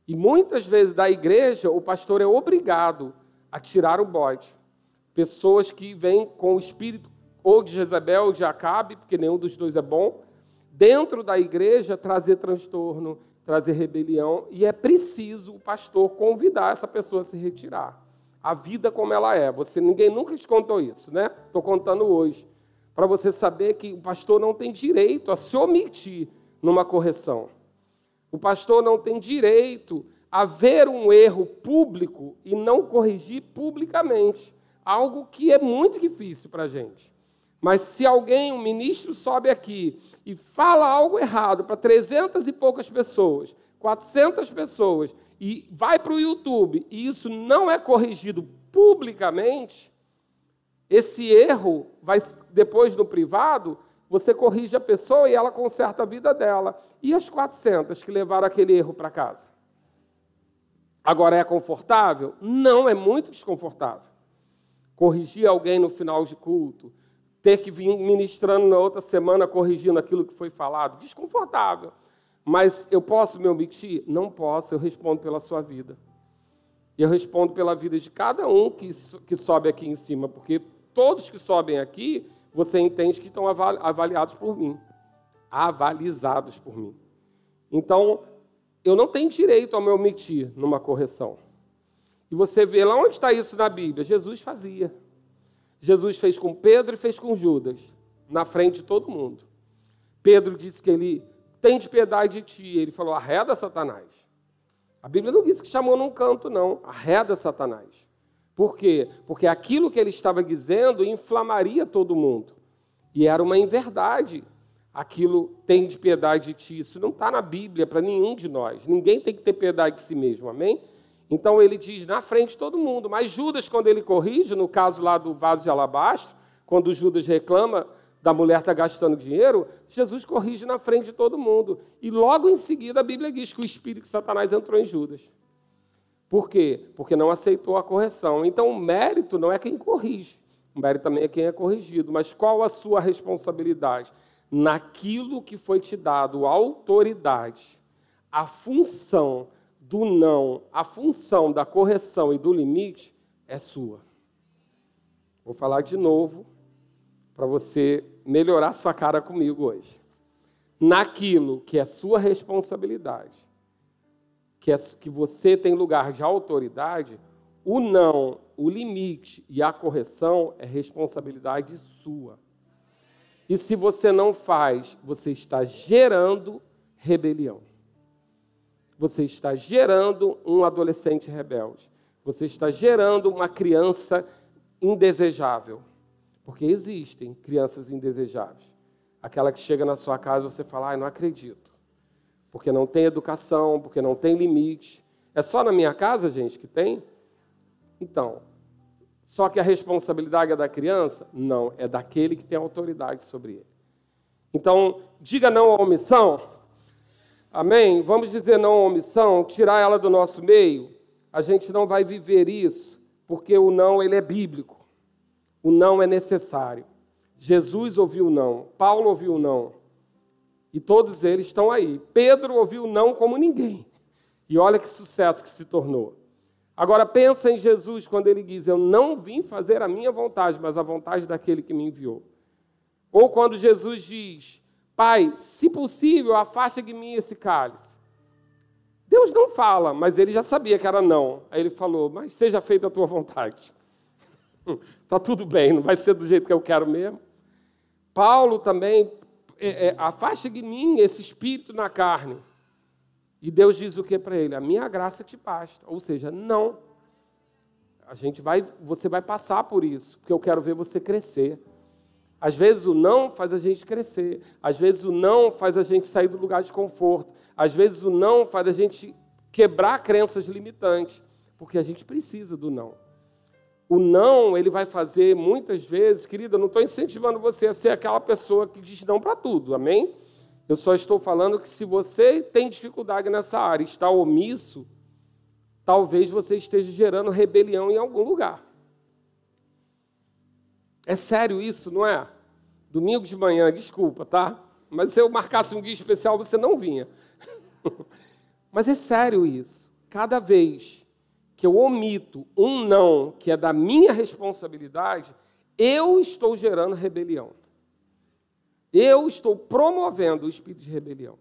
E muitas vezes da igreja, o pastor é obrigado a tirar o bode pessoas que vêm com o espírito ou de Jezabel ou de Acabe, porque nenhum dos dois é bom, dentro da igreja trazer transtorno, trazer rebelião, e é preciso o pastor convidar essa pessoa a se retirar. A vida como ela é. Você ninguém nunca te contou isso, né? Estou contando hoje. Para você saber que o pastor não tem direito a se omitir numa correção. O pastor não tem direito a ver um erro público e não corrigir publicamente algo que é muito difícil para a gente. Mas se alguém, um ministro, sobe aqui e fala algo errado para 300 e poucas pessoas, 400 pessoas, e vai para o YouTube e isso não é corrigido publicamente, esse erro vai depois no privado, você corrige a pessoa e ela conserta a vida dela. E as 400 que levaram aquele erro para casa? Agora é confortável? Não, é muito desconfortável corrigir alguém no final de culto, ter que vir ministrando na outra semana corrigindo aquilo que foi falado, desconfortável. Mas eu posso me omitir? Não posso, eu respondo pela sua vida. Eu respondo pela vida de cada um que, que sobe aqui em cima, porque todos que sobem aqui, você entende que estão avaliados por mim, avalizados por mim. Então, eu não tenho direito a me omitir numa correção. E você vê lá onde está isso na Bíblia? Jesus fazia. Jesus fez com Pedro e fez com Judas, na frente de todo mundo. Pedro disse que ele tem de piedade de ti. Ele falou: arreda Satanás. A Bíblia não diz que chamou num canto, não. Arreda Satanás. Por quê? Porque aquilo que ele estava dizendo inflamaria todo mundo. E era uma inverdade. Aquilo tem de piedade de ti. Isso não está na Bíblia para nenhum de nós. Ninguém tem que ter piedade de si mesmo. Amém? Então ele diz na frente de todo mundo. Mas Judas, quando ele corrige, no caso lá do vaso de alabastro, quando Judas reclama da mulher estar tá gastando dinheiro, Jesus corrige na frente de todo mundo. E logo em seguida a Bíblia diz que o espírito de Satanás entrou em Judas. Por quê? Porque não aceitou a correção. Então o mérito não é quem corrige, o mérito também é quem é corrigido. Mas qual a sua responsabilidade? Naquilo que foi te dado autoridade, a função do não, a função da correção e do limite é sua. Vou falar de novo para você melhorar sua cara comigo hoje. Naquilo que é sua responsabilidade, que, é, que você tem lugar de autoridade, o não, o limite e a correção é responsabilidade sua. E se você não faz, você está gerando rebelião você está gerando um adolescente rebelde. Você está gerando uma criança indesejável. Porque existem crianças indesejáveis. Aquela que chega na sua casa e você fala, ai, não acredito. Porque não tem educação, porque não tem limite. É só na minha casa, gente, que tem? Então, só que a responsabilidade é da criança? Não, é daquele que tem autoridade sobre ele. Então, diga não à omissão Amém? Vamos dizer não à omissão, tirar ela do nosso meio. A gente não vai viver isso, porque o não ele é bíblico. O não é necessário. Jesus ouviu não, Paulo ouviu não. E todos eles estão aí. Pedro ouviu não como ninguém. E olha que sucesso que se tornou. Agora pensa em Jesus quando ele diz: Eu não vim fazer a minha vontade, mas a vontade daquele que me enviou. Ou quando Jesus diz: Pai, se possível, afasta de mim esse cálice. Deus não fala, mas ele já sabia que era não. Aí ele falou: Mas seja feita a tua vontade. Está tudo bem, não vai ser do jeito que eu quero mesmo. Paulo também, é, é, afasta de mim esse espírito na carne. E Deus diz o que para ele? A minha graça te basta. Ou seja, não. A gente vai, você vai passar por isso, porque eu quero ver você crescer. Às vezes o não faz a gente crescer, às vezes o não faz a gente sair do lugar de conforto, às vezes o não faz a gente quebrar crenças limitantes, porque a gente precisa do não. O não, ele vai fazer muitas vezes, querida, não estou incentivando você a ser aquela pessoa que diz não para tudo, amém? Eu só estou falando que se você tem dificuldade nessa área, está omisso, talvez você esteja gerando rebelião em algum lugar. É sério isso, não é? Domingo de manhã, desculpa, tá? Mas se eu marcasse um guia especial, você não vinha. Mas é sério isso. Cada vez que eu omito um não que é da minha responsabilidade, eu estou gerando rebelião. Eu estou promovendo o espírito de rebelião.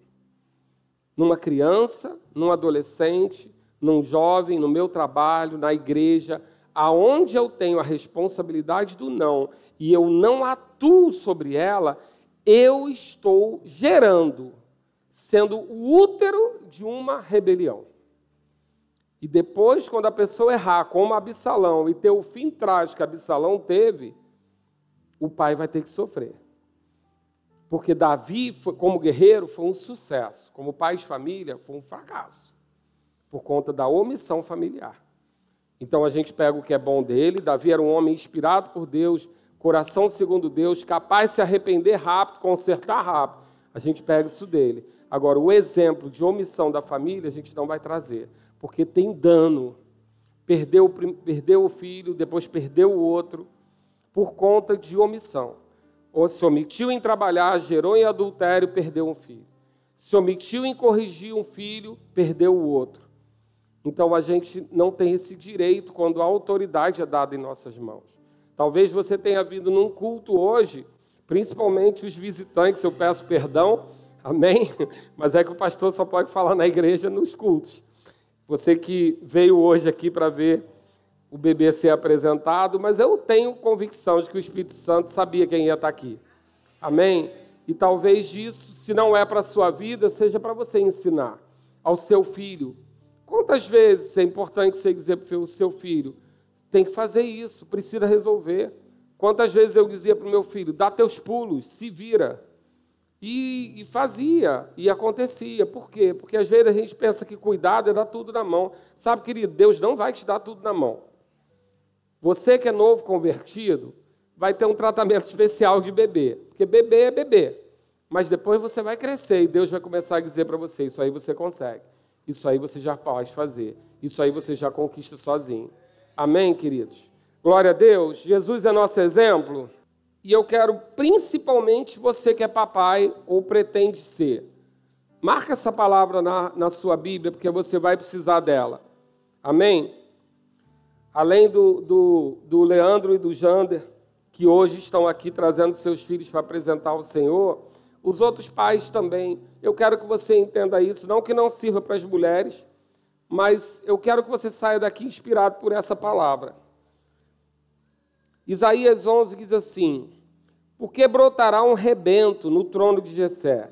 Numa criança, num adolescente, num jovem, no meu trabalho, na igreja, aonde eu tenho a responsabilidade do não e eu não atuo sobre ela, eu estou gerando, sendo o útero de uma rebelião. E depois, quando a pessoa errar, como Absalão, e ter o fim trágico que Absalão teve, o pai vai ter que sofrer. Porque Davi, como guerreiro, foi um sucesso. Como pai de família, foi um fracasso. Por conta da omissão familiar. Então a gente pega o que é bom dele. Davi era um homem inspirado por Deus, coração segundo Deus, capaz de se arrepender rápido, consertar rápido. A gente pega isso dele. Agora, o exemplo de omissão da família a gente não vai trazer, porque tem dano. Perdeu, perdeu o filho, depois perdeu o outro, por conta de omissão. Ou se omitiu em trabalhar, gerou em adultério, perdeu um filho. Se omitiu em corrigir um filho, perdeu o outro. Então a gente não tem esse direito quando a autoridade é dada em nossas mãos. Talvez você tenha vindo num culto hoje, principalmente os visitantes, eu peço perdão, Amém? Mas é que o pastor só pode falar na igreja nos cultos. Você que veio hoje aqui para ver o bebê ser apresentado, mas eu tenho convicção de que o Espírito Santo sabia quem ia estar aqui. Amém? E talvez isso, se não é para a sua vida, seja para você ensinar ao seu filho. Quantas vezes é importante você dizer para o seu filho, tem que fazer isso, precisa resolver. Quantas vezes eu dizia para o meu filho, dá teus pulos, se vira. E, e, fazia, e acontecia. Por quê? Porque às vezes a gente pensa que cuidado é dar tudo na mão. Sabe, querido, Deus não vai te dar tudo na mão. Você que é novo convertido, vai ter um tratamento especial de bebê. Porque bebê é bebê. Mas depois você vai crescer e Deus vai começar a dizer para você: Isso aí você consegue. Isso aí você já pode fazer. Isso aí você já conquista sozinho. Amém, queridos? Glória a Deus. Jesus é nosso exemplo. E eu quero principalmente você que é papai ou pretende ser. Marca essa palavra na, na sua Bíblia, porque você vai precisar dela. Amém? Além do, do, do Leandro e do Jander, que hoje estão aqui trazendo seus filhos para apresentar ao Senhor, os outros pais também. Eu quero que você entenda isso, não que não sirva para as mulheres, mas eu quero que você saia daqui inspirado por essa palavra. Isaías 11 diz assim: Porque brotará um rebento no trono de Jessé,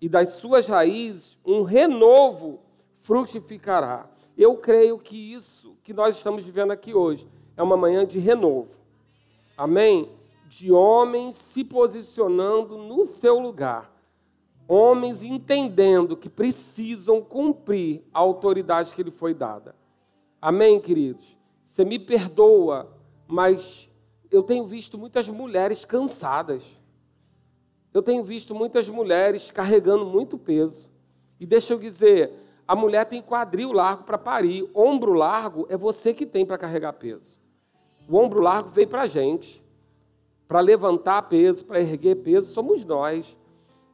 e das suas raízes um renovo frutificará. Eu creio que isso que nós estamos vivendo aqui hoje é uma manhã de renovo. Amém? De homens se posicionando no seu lugar. Homens entendendo que precisam cumprir a autoridade que lhe foi dada. Amém, queridos? Você me perdoa, mas eu tenho visto muitas mulheres cansadas. Eu tenho visto muitas mulheres carregando muito peso. E deixa eu dizer, a mulher tem quadril largo para parir, ombro largo é você que tem para carregar peso. O ombro largo veio para a gente. Para levantar peso, para erguer peso, somos nós.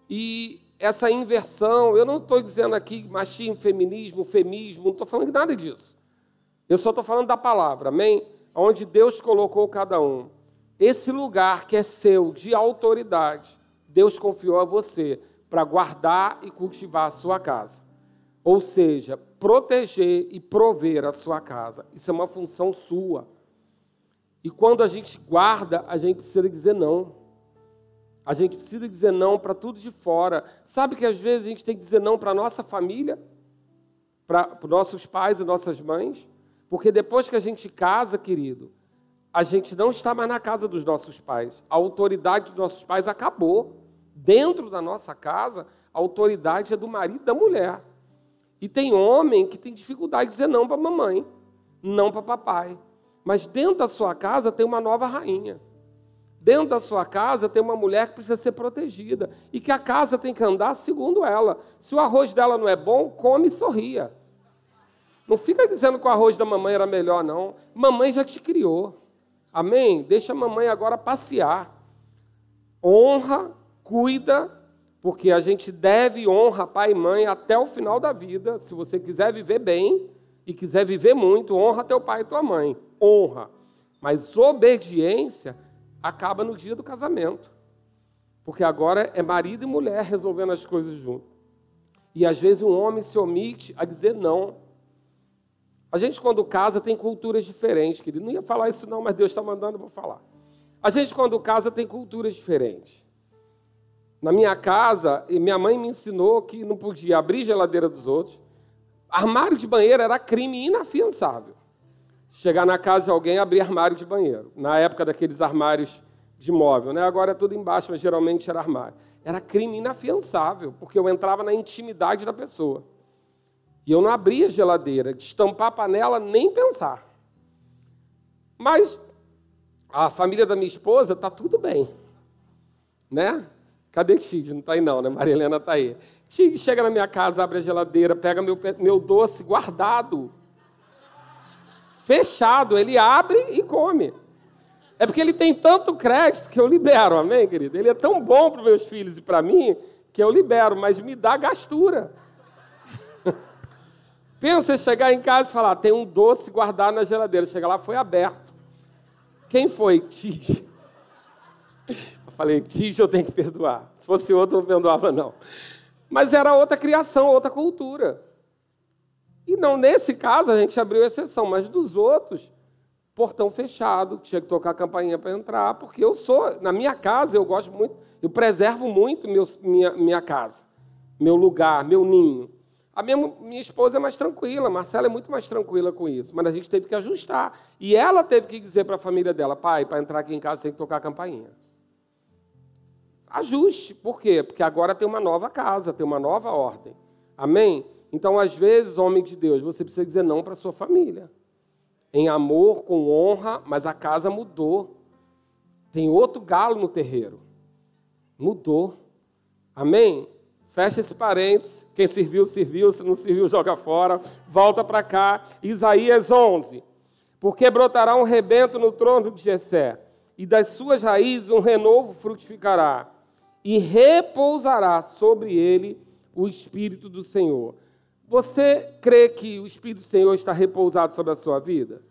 E essa inversão, eu não estou dizendo aqui machismo, feminismo, femismo, não estou falando nada disso. Eu só estou falando da palavra, amém? onde Deus colocou cada um. Esse lugar que é seu, de autoridade, Deus confiou a você para guardar e cultivar a sua casa. Ou seja, proteger e prover a sua casa. Isso é uma função sua. E quando a gente guarda, a gente precisa dizer não. A gente precisa dizer não para tudo de fora. Sabe que às vezes a gente tem que dizer não para a nossa família, para os nossos pais e nossas mães? Porque depois que a gente casa, querido, a gente não está mais na casa dos nossos pais. A autoridade dos nossos pais acabou. Dentro da nossa casa, a autoridade é do marido e da mulher. E tem homem que tem dificuldade de dizer não para mamãe, não para papai. Mas dentro da sua casa tem uma nova rainha. Dentro da sua casa tem uma mulher que precisa ser protegida. E que a casa tem que andar segundo ela. Se o arroz dela não é bom, come e sorria. Não fica dizendo que o arroz da mamãe era melhor, não. Mamãe já te criou. Amém? Deixa a mamãe agora passear. Honra, cuida, porque a gente deve honra pai e mãe até o final da vida. Se você quiser viver bem e quiser viver muito, honra teu pai e tua mãe. Honra. Mas obediência acaba no dia do casamento. Porque agora é marido e mulher resolvendo as coisas juntos. E às vezes um homem se omite a dizer não. A gente, quando casa, tem culturas diferentes, querido. Não ia falar isso, não, mas Deus está mandando, eu vou falar. A gente, quando casa, tem culturas diferentes. Na minha casa, minha mãe me ensinou que não podia abrir geladeira dos outros. Armário de banheiro era crime inafiançável. Chegar na casa de alguém e abrir armário de banheiro. Na época daqueles armários de móvel, né? Agora é tudo embaixo, mas geralmente era armário. Era crime inafiançável, porque eu entrava na intimidade da pessoa. E eu não abria geladeira, destampar a panela, nem pensar. Mas a família da minha esposa está tudo bem. Né? Cadê Tig? Não está aí não, né? Maria Helena está aí. Chega na minha casa, abre a geladeira, pega meu, meu doce guardado. Fechado, ele abre e come. É porque ele tem tanto crédito que eu libero, amém, querido? Ele é tão bom para meus filhos e para mim que eu libero, mas me dá gastura. Pensa chegar em casa e falar: tem um doce guardado na geladeira. Chega lá, foi aberto. Quem foi? Tige. Eu falei: Tige, eu tenho que perdoar. Se fosse outro, não perdoava, não. Mas era outra criação, outra cultura. E não, nesse caso, a gente abriu exceção, mas dos outros, portão fechado, tinha que tocar a campainha para entrar, porque eu sou, na minha casa, eu gosto muito, eu preservo muito meu, minha, minha casa, meu lugar, meu ninho. A minha, minha esposa é mais tranquila, a Marcela é muito mais tranquila com isso, mas a gente teve que ajustar. E ela teve que dizer para a família dela, pai, para entrar aqui em casa tem que tocar a campainha. Ajuste. Por quê? Porque agora tem uma nova casa, tem uma nova ordem. Amém? Então, às vezes, homem de Deus, você precisa dizer não para sua família. Em amor, com honra, mas a casa mudou. Tem outro galo no terreiro. Mudou. Amém? Fecha esse parênteses. Quem serviu, serviu. Se não serviu, joga fora. Volta para cá. Isaías 11. Porque brotará um rebento no trono de Jessé, e das suas raízes um renovo frutificará, e repousará sobre ele o Espírito do Senhor. Você crê que o Espírito do Senhor está repousado sobre a sua vida?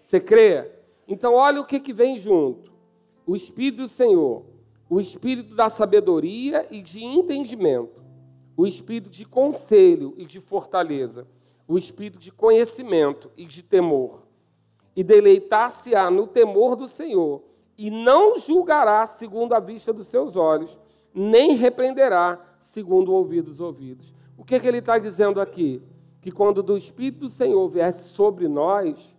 Você crê? Então, olha o que, que vem junto: o Espírito do Senhor, o Espírito da sabedoria e de entendimento, o Espírito de conselho e de fortaleza, o Espírito de conhecimento e de temor. E deleitar-se-á no temor do Senhor, e não julgará segundo a vista dos seus olhos, nem repreenderá segundo o ouvido dos ouvidos. O que, é que ele está dizendo aqui? Que quando do Espírito do Senhor viesse sobre nós,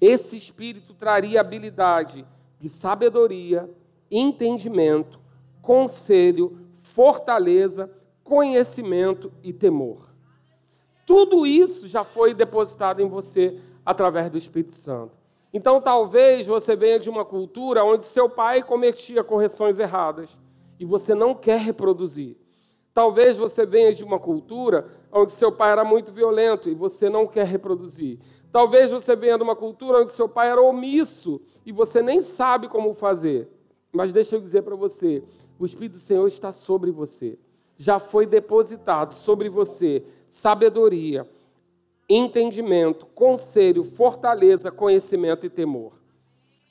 esse Espírito traria habilidade de sabedoria, entendimento, conselho, fortaleza, conhecimento e temor. Tudo isso já foi depositado em você através do Espírito Santo. Então, talvez você venha de uma cultura onde seu pai cometia correções erradas e você não quer reproduzir. Talvez você venha de uma cultura onde seu pai era muito violento e você não quer reproduzir. Talvez você venha de uma cultura onde seu pai era omisso e você nem sabe como fazer. Mas deixa eu dizer para você: o Espírito do Senhor está sobre você. Já foi depositado sobre você sabedoria, entendimento, conselho, fortaleza, conhecimento e temor.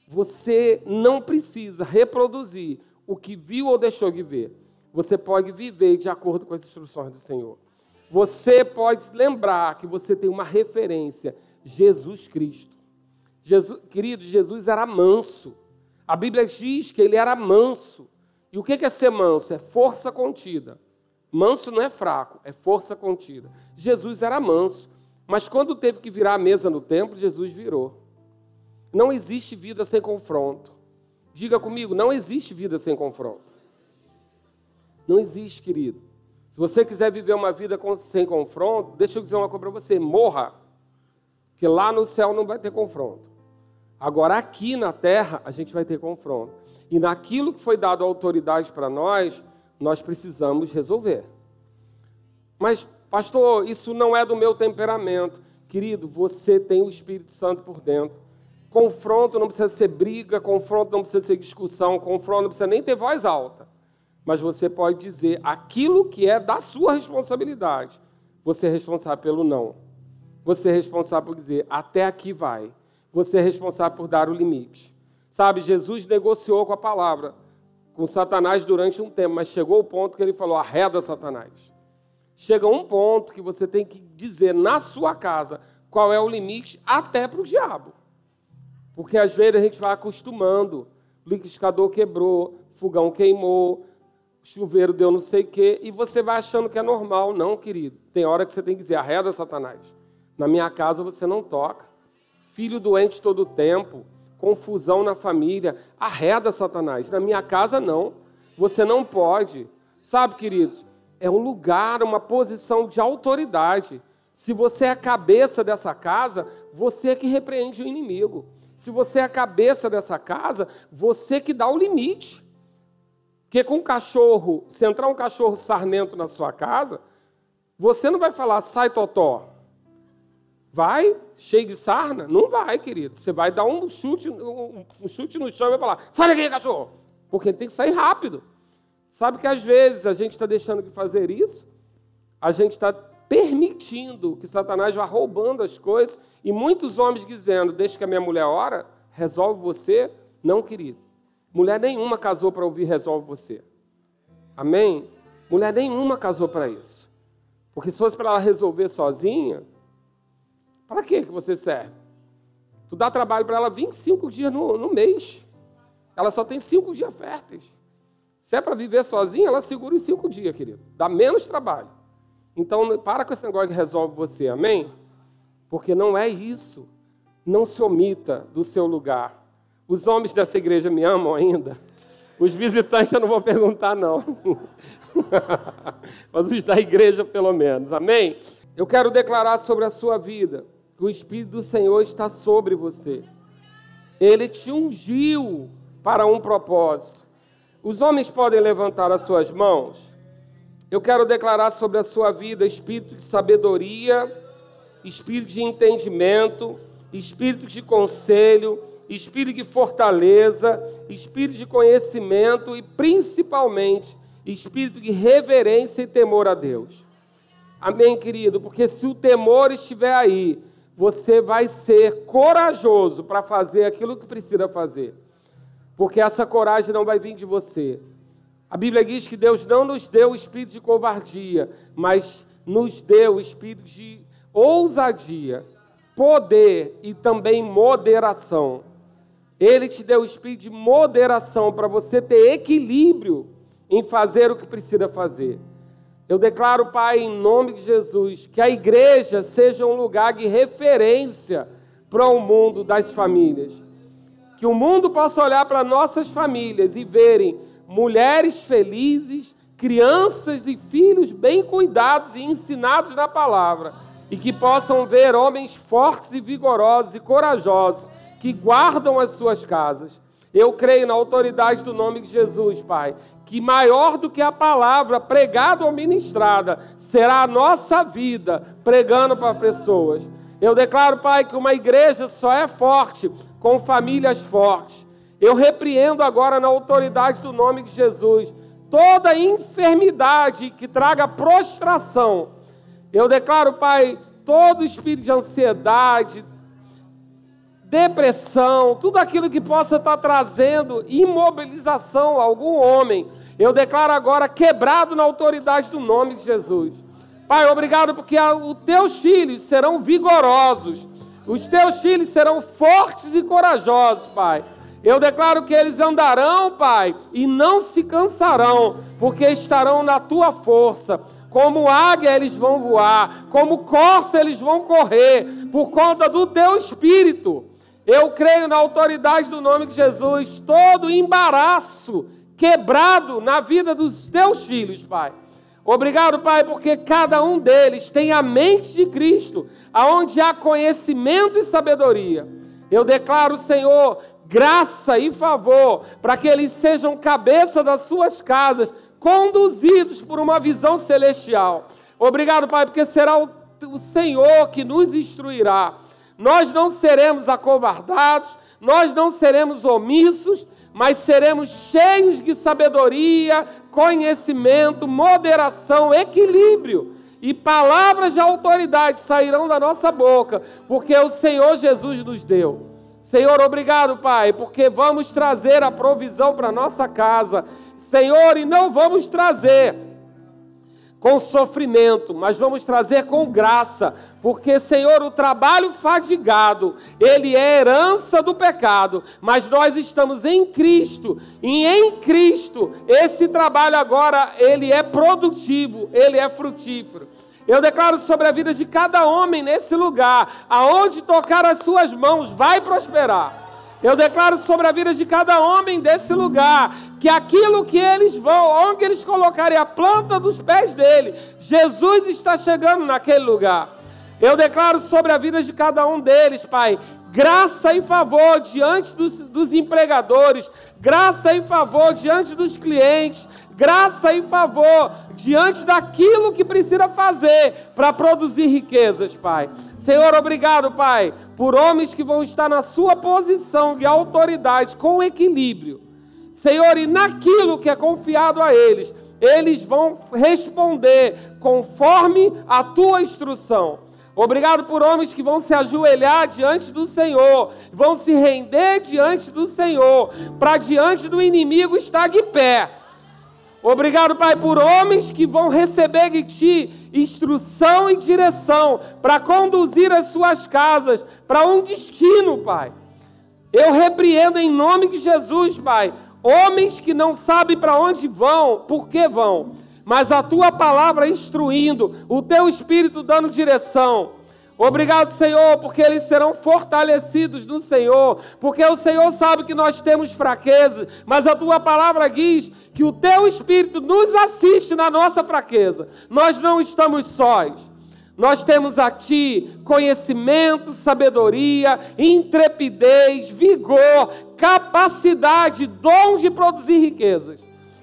Você não precisa reproduzir o que viu ou deixou de ver você pode viver de acordo com as instruções do Senhor. Você pode lembrar que você tem uma referência, Jesus Cristo. Jesus, querido, Jesus era manso. A Bíblia diz que ele era manso. E o que é ser manso? É força contida. Manso não é fraco, é força contida. Jesus era manso, mas quando teve que virar a mesa no templo, Jesus virou. Não existe vida sem confronto. Diga comigo, não existe vida sem confronto. Não existe, querido. Se você quiser viver uma vida sem confronto, deixa eu dizer uma coisa para você: morra. Que lá no céu não vai ter confronto. Agora, aqui na terra, a gente vai ter confronto. E naquilo que foi dado autoridade para nós, nós precisamos resolver. Mas, pastor, isso não é do meu temperamento. Querido, você tem o Espírito Santo por dentro. Confronto não precisa ser briga, confronto não precisa ser discussão, confronto não precisa nem ter voz alta mas você pode dizer aquilo que é da sua responsabilidade. Você é responsável pelo não. Você é responsável por dizer até aqui vai. Você é responsável por dar o limite. Sabe, Jesus negociou com a palavra, com Satanás durante um tempo, mas chegou o ponto que ele falou: arreda Satanás. Chega um ponto que você tem que dizer na sua casa qual é o limite até para o diabo. Porque às vezes a gente vai acostumando. O liquidificador quebrou, fogão queimou, chuveiro deu não sei o quê, e você vai achando que é normal. Não, querido. Tem hora que você tem que dizer, arreda Satanás. Na minha casa você não toca. Filho doente todo o tempo, confusão na família, arreda Satanás. Na minha casa não. Você não pode. Sabe, queridos, é um lugar, uma posição de autoridade. Se você é a cabeça dessa casa, você é que repreende o inimigo. Se você é a cabeça dessa casa, você que dá o limite. Porque com um cachorro, se entrar um cachorro sarnento na sua casa, você não vai falar, sai totó. Vai, cheio de sarna? Não vai, querido. Você vai dar um chute, um, um chute no chão e vai falar, sai daqui, cachorro. Porque tem que sair rápido. Sabe que às vezes a gente está deixando de fazer isso? A gente está permitindo que Satanás vá roubando as coisas e muitos homens dizendo, deixa que a minha mulher ora, resolve você. Não, querido. Mulher nenhuma casou para ouvir resolve você. Amém? Mulher nenhuma casou para isso. Porque se fosse para ela resolver sozinha, para que você serve? Tu dá trabalho para ela 25 dias no, no mês. Ela só tem cinco dias férteis. Se é para viver sozinha, ela segura os cinco dias, querido. Dá menos trabalho. Então, para com esse negócio que resolve você, amém? Porque não é isso. Não se omita do seu lugar. Os homens dessa igreja me amam ainda. Os visitantes eu não vou perguntar, não. Mas os da igreja, pelo menos. Amém? Eu quero declarar sobre a sua vida que o Espírito do Senhor está sobre você. Ele te ungiu para um propósito. Os homens podem levantar as suas mãos. Eu quero declarar sobre a sua vida espírito de sabedoria, espírito de entendimento, espírito de conselho, espírito de fortaleza, espírito de conhecimento e principalmente espírito de reverência e temor a Deus. Amém, querido? Porque se o temor estiver aí, você vai ser corajoso para fazer aquilo que precisa fazer. Porque essa coragem não vai vir de você. A Bíblia diz que Deus não nos deu o espírito de covardia, mas nos deu o espírito de ousadia, poder e também moderação. Ele te deu o espírito de moderação para você ter equilíbrio em fazer o que precisa fazer. Eu declaro, Pai, em nome de Jesus, que a igreja seja um lugar de referência para o mundo das famílias. Que o mundo possa olhar para nossas famílias e verem mulheres felizes, crianças e filhos bem cuidados e ensinados na palavra. E que possam ver homens fortes e vigorosos e corajosos que guardam as suas casas. Eu creio na autoridade do nome de Jesus, Pai, que maior do que a palavra pregada ou ministrada será a nossa vida pregando para pessoas. Eu declaro, Pai, que uma igreja só é forte com famílias fortes. Eu repreendo agora na autoridade do nome de Jesus toda enfermidade que traga prostração. Eu declaro, Pai, todo espírito de ansiedade, depressão, tudo aquilo que possa estar trazendo imobilização a algum homem, eu declaro agora quebrado na autoridade do nome de Jesus. Pai, obrigado porque os teus filhos serão vigorosos, os teus filhos serão fortes e corajosos, Pai. Eu declaro que eles andarão, Pai, e não se cansarão, porque estarão na tua força. Como águia eles vão voar, como corça eles vão correr, por conta do teu espírito. Eu creio na autoridade do nome de Jesus, todo embaraço quebrado na vida dos teus filhos, Pai. Obrigado, Pai, porque cada um deles tem a mente de Cristo, aonde há conhecimento e sabedoria. Eu declaro, Senhor, graça e favor para que eles sejam cabeça das suas casas, conduzidos por uma visão celestial. Obrigado, Pai, porque será o, o Senhor que nos instruirá nós não seremos acovardados, nós não seremos omissos, mas seremos cheios de sabedoria, conhecimento, moderação, equilíbrio. E palavras de autoridade sairão da nossa boca, porque o Senhor Jesus nos deu. Senhor, obrigado, Pai, porque vamos trazer a provisão para nossa casa. Senhor, e não vamos trazer com sofrimento, mas vamos trazer com graça, porque, Senhor, o trabalho fadigado, ele é herança do pecado, mas nós estamos em Cristo, e em Cristo, esse trabalho agora, ele é produtivo, ele é frutífero. Eu declaro sobre a vida de cada homem nesse lugar, aonde tocar as suas mãos, vai prosperar. Eu declaro sobre a vida de cada homem desse lugar que aquilo que eles vão, onde eles colocarem a planta dos pés dele, Jesus está chegando naquele lugar. Eu declaro sobre a vida de cada um deles, Pai, graça e favor diante dos, dos empregadores, graça e favor diante dos clientes, graça e favor diante daquilo que precisa fazer para produzir riquezas, Pai. Senhor, obrigado, Pai, por homens que vão estar na sua posição de autoridade com equilíbrio. Senhor, e naquilo que é confiado a eles, eles vão responder conforme a tua instrução. Obrigado por homens que vão se ajoelhar diante do Senhor, vão se render diante do Senhor, para diante do inimigo estar de pé. Obrigado, Pai, por homens que vão receber de Ti instrução e direção para conduzir as suas casas para um destino, Pai. Eu repreendo em nome de Jesus, Pai, homens que não sabem para onde vão, por que vão, mas a Tua palavra instruindo, o Teu Espírito dando direção. Obrigado, Senhor, porque eles serão fortalecidos no Senhor, porque o Senhor sabe que nós temos fraqueza, mas a tua palavra diz que o teu Espírito nos assiste na nossa fraqueza. Nós não estamos sós. Nós temos a Ti conhecimento, sabedoria, intrepidez, vigor, capacidade, dom de produzir riquezas.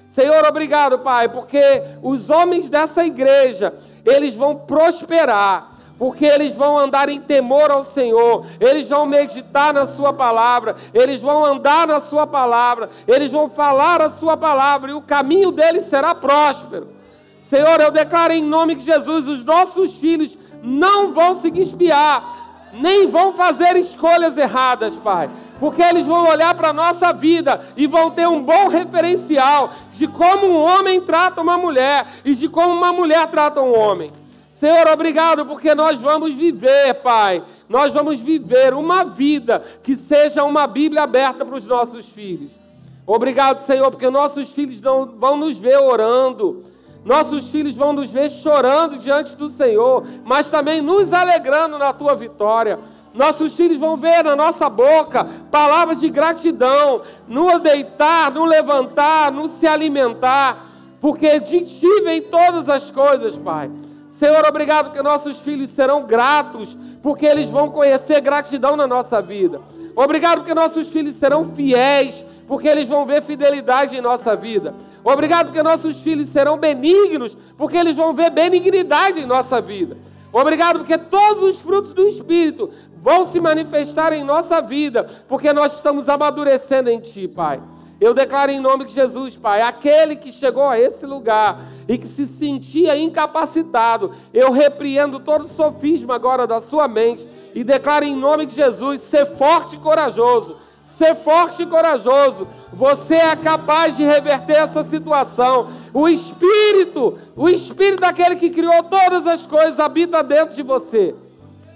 Senhor, obrigado, Pai, porque os homens dessa igreja, eles vão prosperar porque eles vão andar em temor ao Senhor, eles vão meditar na Sua palavra, eles vão andar na Sua palavra, eles vão falar a Sua palavra, e o caminho deles será próspero. Senhor, eu declaro em nome de Jesus: os nossos filhos não vão se espiar, nem vão fazer escolhas erradas, Pai, porque eles vão olhar para a nossa vida e vão ter um bom referencial de como um homem trata uma mulher e de como uma mulher trata um homem. Senhor, obrigado porque nós vamos viver, Pai. Nós vamos viver uma vida que seja uma Bíblia aberta para os nossos filhos. Obrigado, Senhor, porque nossos filhos não vão nos ver orando. Nossos filhos vão nos ver chorando diante do Senhor, mas também nos alegrando na tua vitória. Nossos filhos vão ver na nossa boca palavras de gratidão, no deitar, no levantar, no se alimentar, porque de ti vem todas as coisas, Pai. Senhor, obrigado que nossos filhos serão gratos, porque eles vão conhecer gratidão na nossa vida. Obrigado que nossos filhos serão fiéis, porque eles vão ver fidelidade em nossa vida. Obrigado que nossos filhos serão benignos, porque eles vão ver benignidade em nossa vida. Obrigado porque todos os frutos do Espírito vão se manifestar em nossa vida, porque nós estamos amadurecendo em Ti, Pai. Eu declaro em nome de Jesus, Pai, aquele que chegou a esse lugar e que se sentia incapacitado, eu repreendo todo sofisma agora da sua mente e declaro em nome de Jesus: ser forte e corajoso. Ser forte e corajoso. Você é capaz de reverter essa situação. O Espírito, o Espírito daquele que criou todas as coisas, habita dentro de você.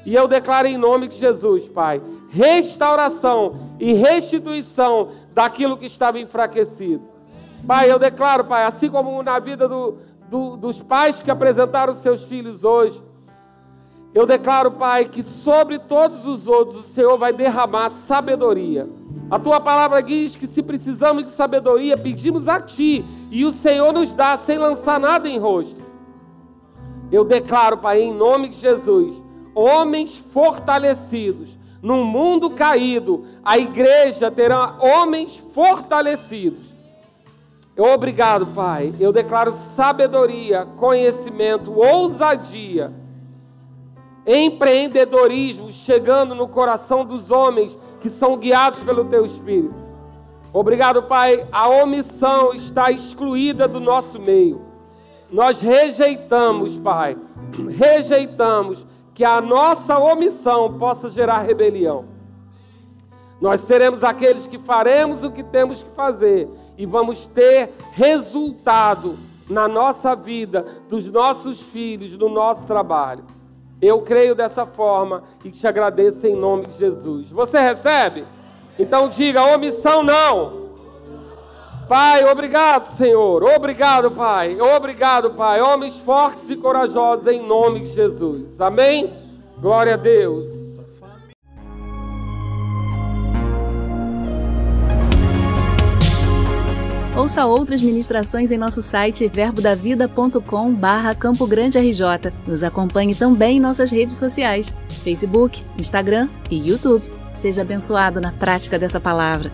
E eu declaro em nome de Jesus, Pai, restauração e restituição daquilo que estava enfraquecido. Pai, eu declaro, Pai, assim como na vida do, do, dos pais que apresentaram seus filhos hoje, eu declaro, Pai, que sobre todos os outros o Senhor vai derramar sabedoria. A tua palavra diz que se precisamos de sabedoria, pedimos a Ti, e o Senhor nos dá sem lançar nada em rosto. Eu declaro, Pai, em nome de Jesus, homens fortalecidos, num mundo caído, a igreja terá homens fortalecidos. Obrigado, Pai. Eu declaro sabedoria, conhecimento, ousadia, empreendedorismo chegando no coração dos homens que são guiados pelo Teu Espírito. Obrigado, Pai. A omissão está excluída do nosso meio. Nós rejeitamos, Pai, rejeitamos que a nossa omissão possa gerar rebelião. Nós seremos aqueles que faremos o que temos que fazer e vamos ter resultado na nossa vida, dos nossos filhos, no nosso trabalho. Eu creio dessa forma e te agradeço em nome de Jesus. Você recebe? Então diga: omissão não. Pai, obrigado, Senhor. Obrigado, Pai. Obrigado, Pai. Homens fortes e corajosos em nome de Jesus. Amém? Glória a Deus. Ouça outras ministrações em nosso site verbodavida.com barra Campo Grande RJ. Nos acompanhe também em nossas redes sociais, Facebook, Instagram e YouTube. Seja abençoado na prática dessa palavra.